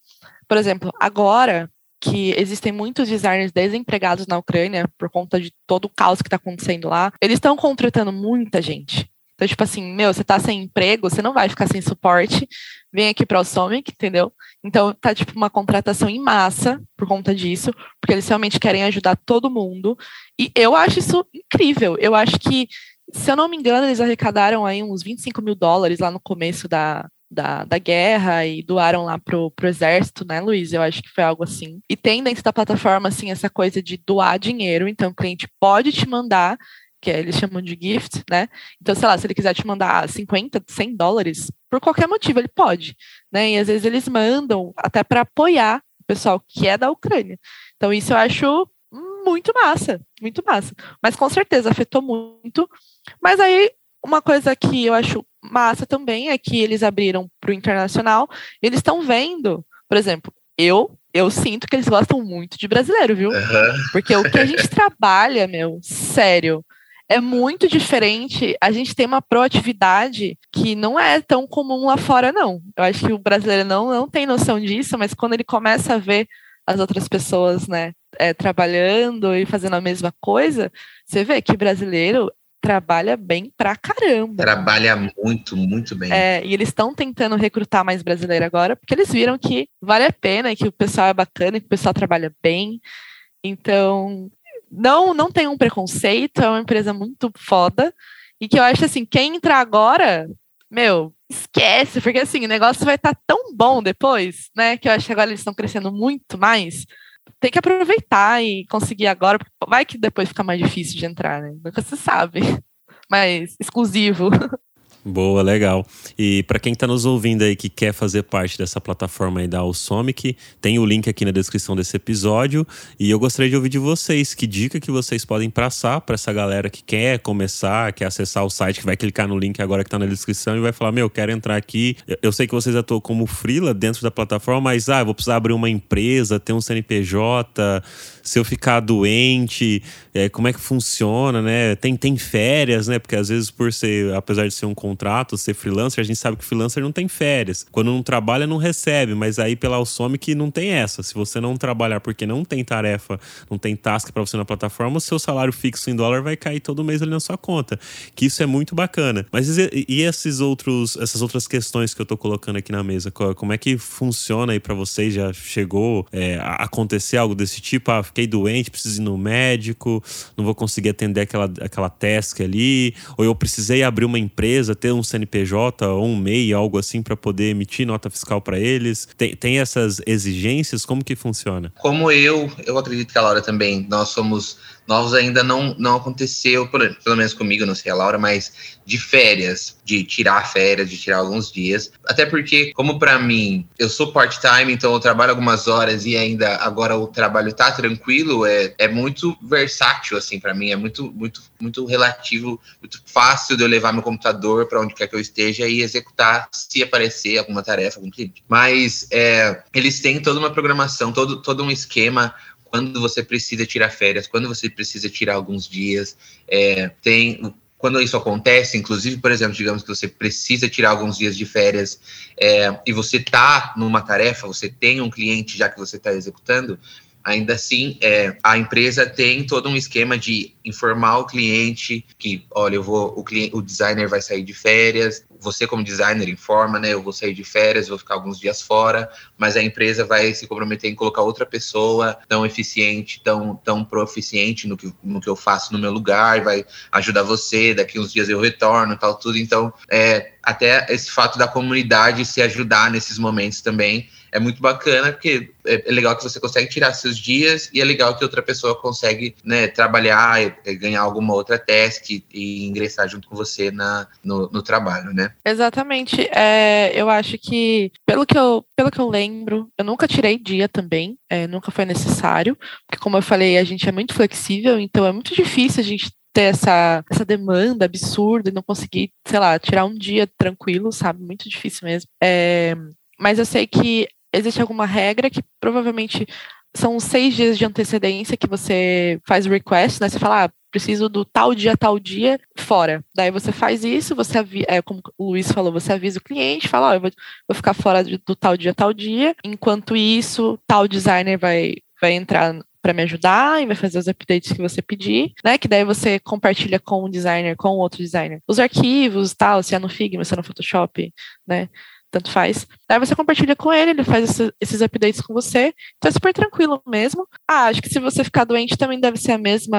por exemplo, agora que existem muitos designers desempregados na Ucrânia por conta de todo o caos que está acontecendo lá, eles estão contratando muita gente. Então, tipo assim, meu, você tá sem emprego, você não vai ficar sem suporte, vem aqui para o Somic, entendeu? Então, tá tipo uma contratação em massa por conta disso, porque eles realmente querem ajudar todo mundo. E eu acho isso incrível. Eu acho que se eu não me engano, eles arrecadaram aí uns 25 mil dólares lá no começo da, da, da guerra e doaram lá pro, pro exército, né, Luiz? Eu acho que foi algo assim. E tem dentro da plataforma, assim, essa coisa de doar dinheiro, então o cliente pode te mandar que eles chamam de gift, né? Então, sei lá, se ele quiser te mandar 50, 100 dólares, por qualquer motivo ele pode, né? E às vezes eles mandam até para apoiar o pessoal que é da Ucrânia. Então, isso eu acho muito massa, muito massa. Mas com certeza afetou muito. Mas aí, uma coisa que eu acho massa também é que eles abriram para o internacional, eles estão vendo, por exemplo, eu eu sinto que eles gostam muito de brasileiro, viu? Uhum. Porque o que a gente trabalha, meu, sério, é muito diferente. A gente tem uma proatividade que não é tão comum lá fora, não. Eu acho que o brasileiro não, não tem noção disso, mas quando ele começa a ver as outras pessoas, né, é, trabalhando e fazendo a mesma coisa, você vê que brasileiro trabalha bem pra caramba. Trabalha muito, muito bem. É, e eles estão tentando recrutar mais brasileiro agora, porque eles viram que vale a pena, que o pessoal é bacana, que o pessoal trabalha bem. Então, não, não tem um preconceito, é uma empresa muito foda. E que eu acho assim, quem entrar agora, meu, esquece, porque assim, o negócio vai estar tá tão bom depois, né? Que eu acho que agora eles estão crescendo muito mais. Tem que aproveitar e conseguir agora, vai que depois fica mais difícil de entrar, né? Nunca se sabe. Mas exclusivo. Boa, legal. E para quem está nos ouvindo aí que quer fazer parte dessa plataforma aí da Alsomic, tem o link aqui na descrição desse episódio. E eu gostaria de ouvir de vocês que dica que vocês podem passar para essa galera que quer começar, quer acessar o site, que vai clicar no link agora que está na descrição e vai falar: Meu, quero entrar aqui. Eu sei que vocês atuam como freela dentro da plataforma, mas ah, vou precisar abrir uma empresa, ter um CNPJ. Se eu ficar doente, é, como é que funciona, né? Tem, tem férias, né? Porque às vezes, por ser, apesar de ser um contrato, ser freelancer, a gente sabe que freelancer não tem férias. Quando não trabalha, não recebe, mas aí pela Alsome que não tem essa. Se você não trabalhar porque não tem tarefa, não tem task para você na plataforma, o seu salário fixo em dólar vai cair todo mês ali na sua conta. Que isso é muito bacana. Mas e, e esses outros, essas outras questões que eu tô colocando aqui na mesa? Como é que funciona aí para vocês? Já chegou é, a acontecer algo desse tipo? Ah, fiquei doente, preciso ir no médico, não vou conseguir atender aquela, aquela task ali, ou eu precisei abrir uma empresa, ter um CNPJ ou um MEI, algo assim, para poder emitir nota fiscal para eles? Tem, tem essas exigências? Como que funciona? Como eu, eu acredito que a Laura também, nós somos novos ainda não, não aconteceu, pelo menos comigo, não sei a Laura, mas de férias, de tirar férias, de tirar alguns dias. Até porque, como para mim, eu sou part-time, então eu trabalho algumas horas e ainda agora o trabalho tá tranquilo, é, é muito versátil, assim, para mim, é muito, muito, muito relativo, muito fácil de eu levar meu computador para onde quer que eu esteja e executar se aparecer alguma tarefa, algum cliente. Mas é, eles têm toda uma programação, todo, todo um esquema quando você precisa tirar férias, quando você precisa tirar alguns dias. É, tem quando isso acontece, inclusive, por exemplo, digamos que você precisa tirar alguns dias de férias é, e você está numa tarefa, você tem um cliente já que você está executando, ainda assim, é, a empresa tem todo um esquema de informar o cliente que, olha, eu vou, o, cliente, o designer vai sair de férias, você como designer informa, né? Eu vou sair de férias, vou ficar alguns dias fora, mas a empresa vai se comprometer em colocar outra pessoa tão eficiente, tão, tão proficiente no que, no que eu faço no meu lugar, vai ajudar você, daqui uns dias eu retorno, tal, tudo. Então, é, até esse fato da comunidade se ajudar nesses momentos também é muito bacana, porque é, é, legal que você consegue tirar seus dias e é legal que outra pessoa consegue né, trabalhar, ganhar alguma outra task e ingressar junto com você na, no, no trabalho, né? Exatamente. É, eu acho que, pelo que eu, pelo que eu lembro, eu nunca tirei dia também, é, nunca foi necessário, porque como eu falei, a gente é muito flexível, então é muito difícil a gente ter essa, essa demanda absurda e não conseguir, sei lá, tirar um dia tranquilo, sabe? Muito difícil mesmo. É, mas eu sei que existe alguma regra que provavelmente são seis dias de antecedência que você faz o request, né? Você fala, ah, preciso do tal dia, tal dia, fora. Daí você faz isso, você avisa, é, como o Luiz falou, você avisa o cliente, fala, ó, oh, eu vou, vou, ficar fora do, do tal dia, tal dia. Enquanto isso, tal designer vai, vai entrar para me ajudar e vai fazer os updates que você pedir, né? Que daí você compartilha com o designer, com outro designer, os arquivos, tal, se é no Figma, se é no Photoshop, né? Tanto faz. Aí você compartilha com ele, ele faz esse, esses updates com você. Então é super tranquilo mesmo. Ah, acho que se você ficar doente também deve ser a mesma.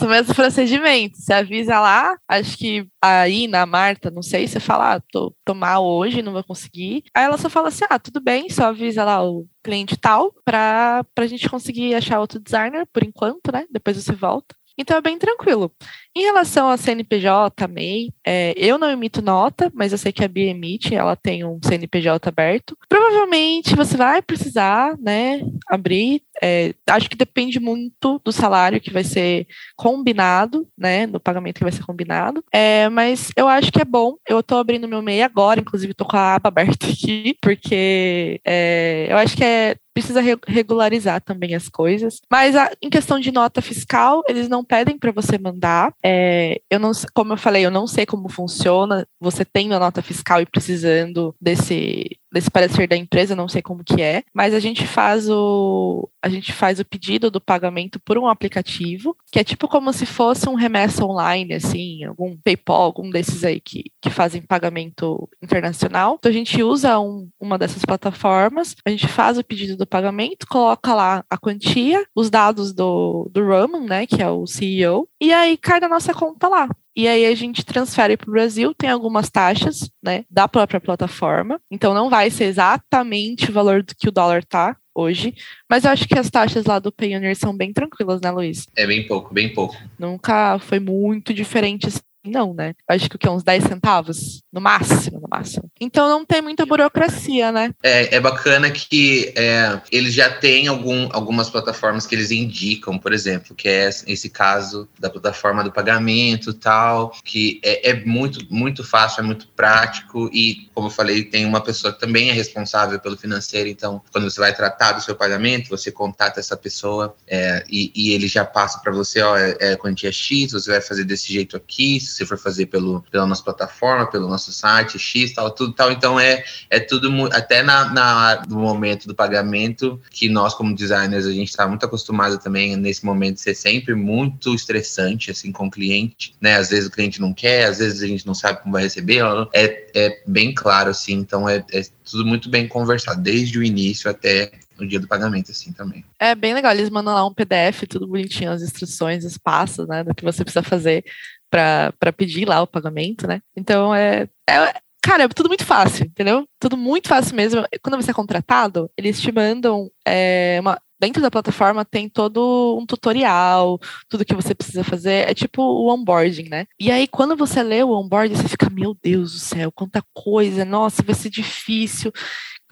O mesmo procedimento. Você avisa lá, acho que aí na Marta, não sei, você fala, ah, tô, tô mal hoje, não vou conseguir. Aí ela só fala assim: ah, tudo bem, só avisa lá o cliente tal, pra, pra gente conseguir achar outro designer por enquanto, né? Depois você volta. Então é bem tranquilo. Em relação a CNPJ, MEI, é, eu não emito nota, mas eu sei que a Bia emite, ela tem um CNPJ aberto. Provavelmente você vai precisar, né, abrir. É, acho que depende muito do salário que vai ser combinado, né, do pagamento que vai ser combinado. É, mas eu acho que é bom. Eu estou abrindo meu MEI agora, inclusive estou com a aba aberta aqui, porque é, eu acho que é precisa regularizar também as coisas. Mas a, em questão de nota fiscal, eles não pedem para você mandar. É, eu não, como eu falei, eu não sei como funciona. Você tendo a nota fiscal e precisando desse desse parecer da empresa, não sei como que é, mas a gente faz o a gente faz o pedido do pagamento por um aplicativo, que é tipo como se fosse um remessa online, assim, algum PayPal, algum desses aí que, que fazem pagamento internacional. Então a gente usa um, uma dessas plataformas, a gente faz o pedido do pagamento, coloca lá a quantia, os dados do, do Roman, né, que é o CEO, e aí cai na nossa conta lá. E aí a gente transfere para o Brasil, tem algumas taxas, né, da própria plataforma. Então não vai ser exatamente o valor do que o dólar tá hoje, mas eu acho que as taxas lá do Payoneer são bem tranquilas, né, Luiz? É bem pouco, bem pouco. Nunca foi muito diferente não, né? Acho que o que? Uns 10 centavos? No máximo, no máximo. Então não tem muita burocracia, né? É, é bacana que é, eles já têm algum, algumas plataformas que eles indicam, por exemplo, que é esse caso da plataforma do pagamento tal, que é, é muito, muito fácil, é muito prático e, como eu falei, tem uma pessoa que também é responsável pelo financeiro, então quando você vai tratar do seu pagamento, você contata essa pessoa é, e, e, ele já passa para você, ó, é, é quantia X, você vai fazer desse jeito aqui, se você for fazer pelo, pela nossa plataforma, pelo nosso site, X, tal, tudo tal. Então é, é tudo, até na, na, no momento do pagamento, que nós, como designers, a gente está muito acostumado também nesse momento ser sempre muito estressante, assim, com o cliente, né? Às vezes o cliente não quer, às vezes a gente não sabe como vai receber, é, é bem claro, assim, então é, é tudo muito bem conversado, desde o início até no dia do pagamento, assim, também. É bem legal, eles mandam lá um PDF, tudo bonitinho, as instruções, os passos, né, do que você precisa fazer para pedir lá o pagamento, né? Então é, é cara, é tudo muito fácil, entendeu? Tudo muito fácil mesmo. Quando você é contratado, eles te mandam é, uma, dentro da plataforma tem todo um tutorial, tudo que você precisa fazer. É tipo o onboarding, né? E aí, quando você lê o onboarding, você fica, meu Deus do céu, quanta coisa, nossa, vai ser difícil.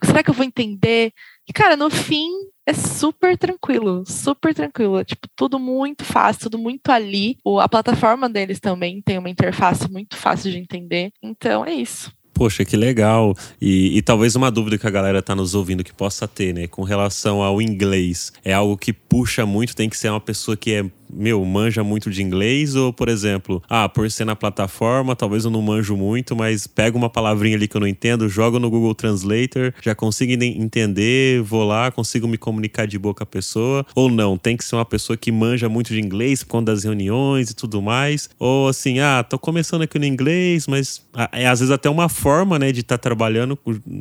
Será que eu vou entender? E, cara, no fim, é super tranquilo, super tranquilo. É, tipo, tudo muito fácil, tudo muito ali. O, a plataforma deles também tem uma interface muito fácil de entender. Então é isso. Poxa, que legal. E, e, talvez uma dúvida que a galera tá nos ouvindo que possa ter, né? Com relação ao inglês. É algo que puxa muito, tem que ser uma pessoa que é meu, manja muito de inglês? Ou, por exemplo, ah, por ser na plataforma, talvez eu não manjo muito, mas pego uma palavrinha ali que eu não entendo, jogo no Google Translator, já consigo entender, vou lá, consigo me comunicar de boa com a pessoa. Ou não, tem que ser uma pessoa que manja muito de inglês por conta das reuniões e tudo mais. Ou assim, ah, tô começando aqui no inglês, mas é às vezes até uma forma, né, de estar tá trabalhando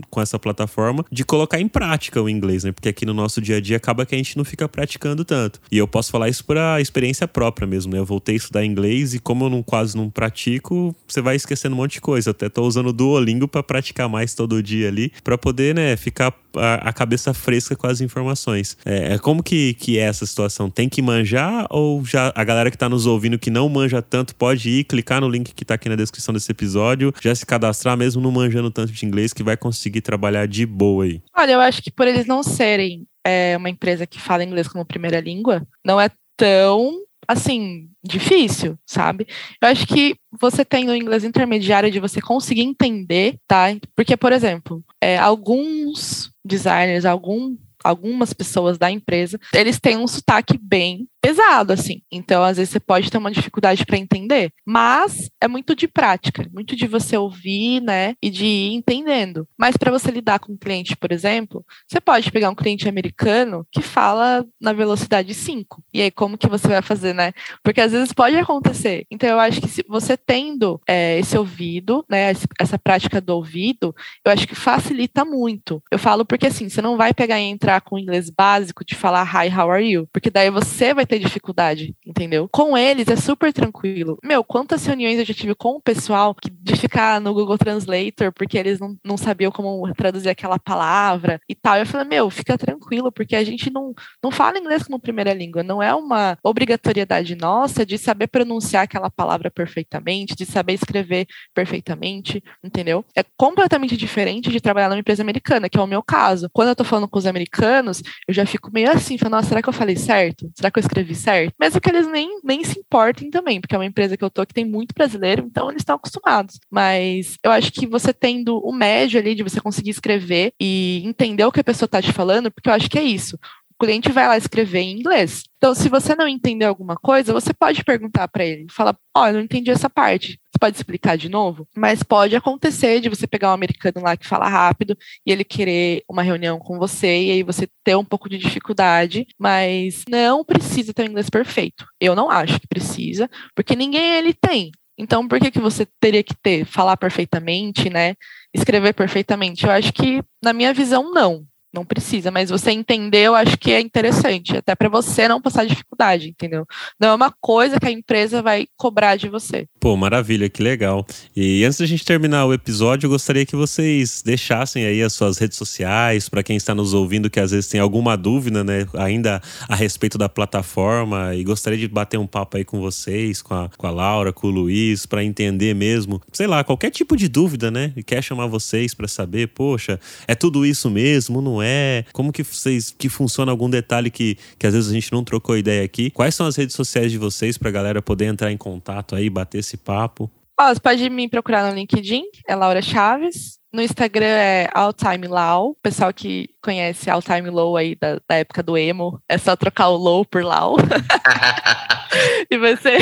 com essa plataforma, de colocar em prática o inglês, né? Porque aqui no nosso dia a dia acaba que a gente não fica praticando tanto. E eu posso falar isso por experiência própria mesmo, né? Eu voltei a estudar inglês e como eu não, quase não pratico, você vai esquecendo um monte de coisa. até tô usando o Duolingo para praticar mais todo dia ali, para poder, né, ficar a, a, cabeça fresca com as informações. É, é, como que, que é essa situação? Tem que manjar ou já a galera que tá nos ouvindo que não manja tanto pode ir, clicar no link que tá aqui na descrição desse episódio, já se cadastrar mesmo não manjando tanto de inglês que vai conseguir trabalhar de boa aí? Olha, eu acho que por eles não serem é, uma empresa que fala inglês como primeira língua, não é tão assim, difícil, sabe? Eu acho que você tendo o inglês intermediário de você conseguir entender, tá? Porque, por exemplo, é, alguns designers, algum, algumas pessoas da empresa, eles têm um sotaque bem pesado, assim. Então, às vezes, você pode ter uma dificuldade para entender. Mas é muito de prática, muito de você ouvir, né? E de ir entendendo. Mas para você lidar com um cliente, por exemplo, você pode pegar um cliente americano que fala na velocidade 5. E aí, como que você vai fazer, né? Porque às vezes pode acontecer. Então, eu acho que se você tendo é, esse ouvido, né? Essa prática do ouvido, eu acho que facilita muito. Eu falo porque assim, você não vai pegar e entrar com o inglês básico de falar hi, how are you? Porque daí você vai ter dificuldade, entendeu? Com eles é super tranquilo. Meu, quantas reuniões eu já tive com o pessoal de ficar no Google Translator porque eles não, não sabiam como traduzir aquela palavra e tal. Eu falei, meu, fica tranquilo, porque a gente não, não fala inglês como primeira língua. Não é uma obrigatoriedade nossa de saber pronunciar aquela palavra perfeitamente, de saber escrever perfeitamente, entendeu? É completamente diferente de trabalhar numa empresa americana, que é o meu caso. Quando eu tô falando com os americanos, eu já fico meio assim, falando, nossa, será que eu falei certo? Será que eu escrevi certo? Mesmo que eles nem, nem se importem também, porque é uma empresa que eu tô que tem muito brasileiro, então eles estão acostumados. Mas eu acho que você tendo o médio ali de você conseguir escrever e entender o que a pessoa tá te falando, porque eu acho que é isso cliente vai lá escrever em inglês. Então, se você não entender alguma coisa, você pode perguntar para ele, fala, ó, oh, eu não entendi essa parte. Você pode explicar de novo? Mas pode acontecer de você pegar um americano lá que fala rápido e ele querer uma reunião com você e aí você ter um pouco de dificuldade, mas não precisa ter um inglês perfeito. Eu não acho que precisa, porque ninguém ele tem. Então, por que, que você teria que ter, falar perfeitamente, né? Escrever perfeitamente? Eu acho que, na minha visão, não não precisa, mas você entender, eu acho que é interessante, até para você não passar dificuldade, entendeu? Não é uma coisa que a empresa vai cobrar de você. Pô, maravilha, que legal. E antes da gente terminar o episódio, eu gostaria que vocês deixassem aí as suas redes sociais para quem está nos ouvindo que às vezes tem alguma dúvida, né, ainda a respeito da plataforma e gostaria de bater um papo aí com vocês, com a, com a Laura, com o Luiz, para entender mesmo, sei lá, qualquer tipo de dúvida, né? E quer chamar vocês para saber, poxa, é tudo isso mesmo, não é? Como que vocês que funciona algum detalhe que, que às vezes a gente não trocou ideia aqui? Quais são as redes sociais de vocês para a galera poder entrar em contato aí, bater esse papo? Ó, você pode me procurar no LinkedIn, é Laura Chaves. No Instagram é Alltime Lau. Pessoal que conhece Alltime Low aí da, da, época do emo, é só trocar o Low por Lau. e vai ser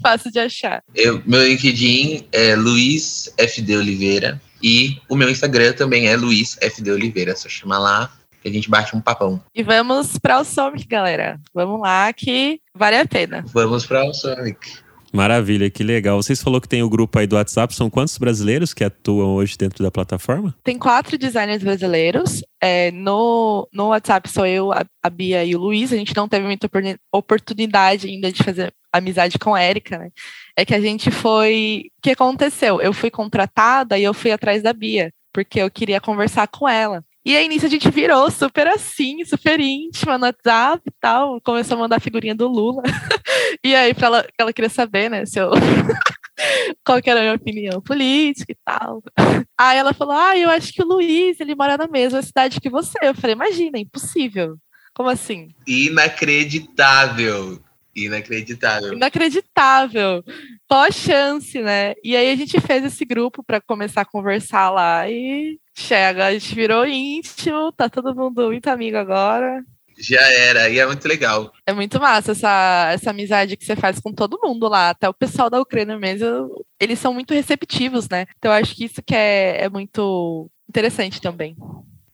fácil de achar. Eu, meu LinkedIn é Luiz FD Oliveira. E o meu Instagram também é Luiz FD Oliveira. Só chama lá que a gente bate um papão. E vamos para o Sonic, galera. Vamos lá que vale a pena. Vamos para o Sonic. Maravilha, que legal. Vocês falou que tem o grupo aí do WhatsApp. São quantos brasileiros que atuam hoje dentro da plataforma? Tem quatro designers brasileiros. É, no, no WhatsApp sou eu, a, a Bia e o Luiz. A gente não teve muita oportunidade ainda de fazer amizade com a Erika, né? É que a gente foi. O que aconteceu? Eu fui contratada e eu fui atrás da Bia, porque eu queria conversar com ela. E aí, nisso, a gente virou super assim, super íntima no WhatsApp e tal. Começou a mandar figurinha do Lula. e aí, pra ela, ela queria saber, né, se eu. qual que era a minha opinião política e tal. Aí ela falou: Ah, eu acho que o Luiz, ele mora na mesma cidade que você. Eu falei: Imagina, é impossível. Como assim? Inacreditável. Inacreditável. Inacreditável. A chance, né? E aí a gente fez esse grupo para começar a conversar lá e chega, a gente virou íntimo, tá todo mundo muito amigo agora. Já era, e é muito legal. É muito massa essa, essa amizade que você faz com todo mundo lá, até o pessoal da Ucrânia mesmo, eles são muito receptivos, né? Então eu acho que isso que é, é muito interessante também.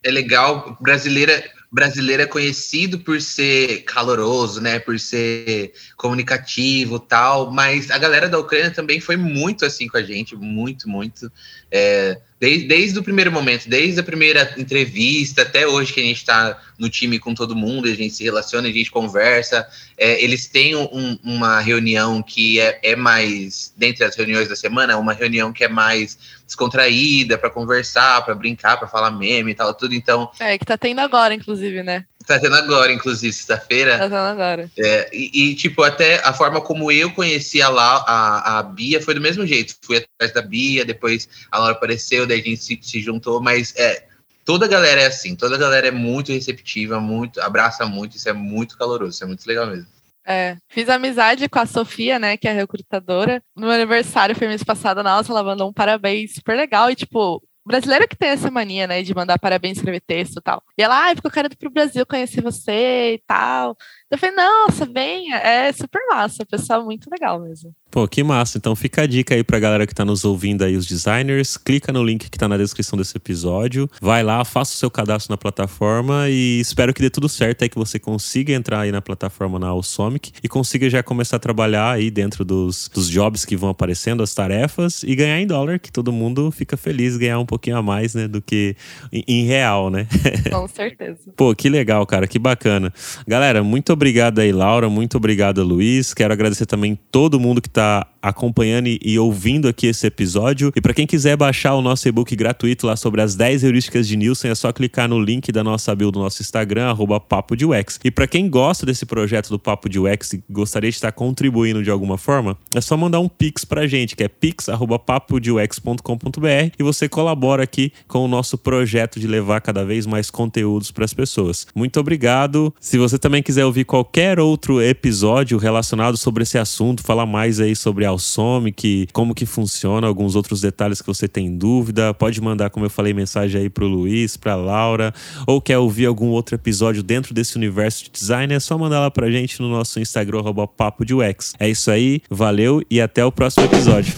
É legal, brasileira, brasileiro é conhecido por ser caloroso, né? Por ser comunicativo tal, mas a galera da Ucrânia também foi muito assim com a gente, muito, muito. É, desde, desde o primeiro momento, desde a primeira entrevista até hoje que a gente está no time com todo mundo, a gente se relaciona, a gente conversa. É, eles têm um, uma reunião que é, é mais, dentre as reuniões da semana, uma reunião que é mais descontraída para conversar, para brincar, para falar meme e tal, tudo. Então. É, que tá tendo agora, inclusive, né? Tá tendo agora, inclusive, sexta-feira. Tá tendo agora. É, e, e, tipo, até a forma como eu conheci a, La, a, a Bia foi do mesmo jeito. Fui atrás da Bia, depois a Laura apareceu, daí a gente se, se juntou, mas é, toda a galera é assim, toda a galera é muito receptiva, muito, abraça muito, isso é muito caloroso, isso é muito legal mesmo. É, fiz amizade com a Sofia, né, que é a recrutadora. No meu aniversário foi mês passado, nossa, ela mandou um parabéns super legal. E, tipo, brasileiro que tem essa mania, né, de mandar parabéns, escrever texto e tal. E ela, ai, ah, porque pro Brasil conhecer você e tal. Eu falei, nossa, bem, é super massa, pessoal muito legal mesmo. Pô, que massa. Então fica a dica aí pra galera que tá nos ouvindo aí, os designers. Clica no link que tá na descrição desse episódio. Vai lá, faça o seu cadastro na plataforma e espero que dê tudo certo aí, que você consiga entrar aí na plataforma na Alsomic e consiga já começar a trabalhar aí dentro dos, dos jobs que vão aparecendo, as tarefas e ganhar em dólar, que todo mundo fica feliz ganhar um pouquinho a mais, né, do que em, em real, né? Com certeza. Pô, que legal, cara, que bacana. Galera, muito obrigado aí, Laura, muito obrigado, Luiz. Quero agradecer também todo mundo que tá acompanhando e ouvindo aqui esse episódio. E para quem quiser baixar o nosso e-book gratuito lá sobre as 10 heurísticas de Nielsen, é só clicar no link da nossa bio do nosso Instagram, arroba Papo de UX. E para quem gosta desse projeto do Papo de UX e gostaria de estar contribuindo de alguma forma, é só mandar um pix pra gente, que é pix@papodeux.com.br e você colabora aqui com o nosso projeto de levar cada vez mais conteúdos para as pessoas. Muito obrigado. Se você também quiser ouvir qualquer outro episódio relacionado sobre esse assunto, falar mais aí sobre a que como que funciona, alguns outros detalhes que você tem dúvida, pode mandar, como eu falei, mensagem aí pro Luiz, pra Laura, ou quer ouvir algum outro episódio dentro desse universo de design, é só mandar lá pra gente no nosso Instagram, papo de UX. É isso aí, valeu e até o próximo episódio.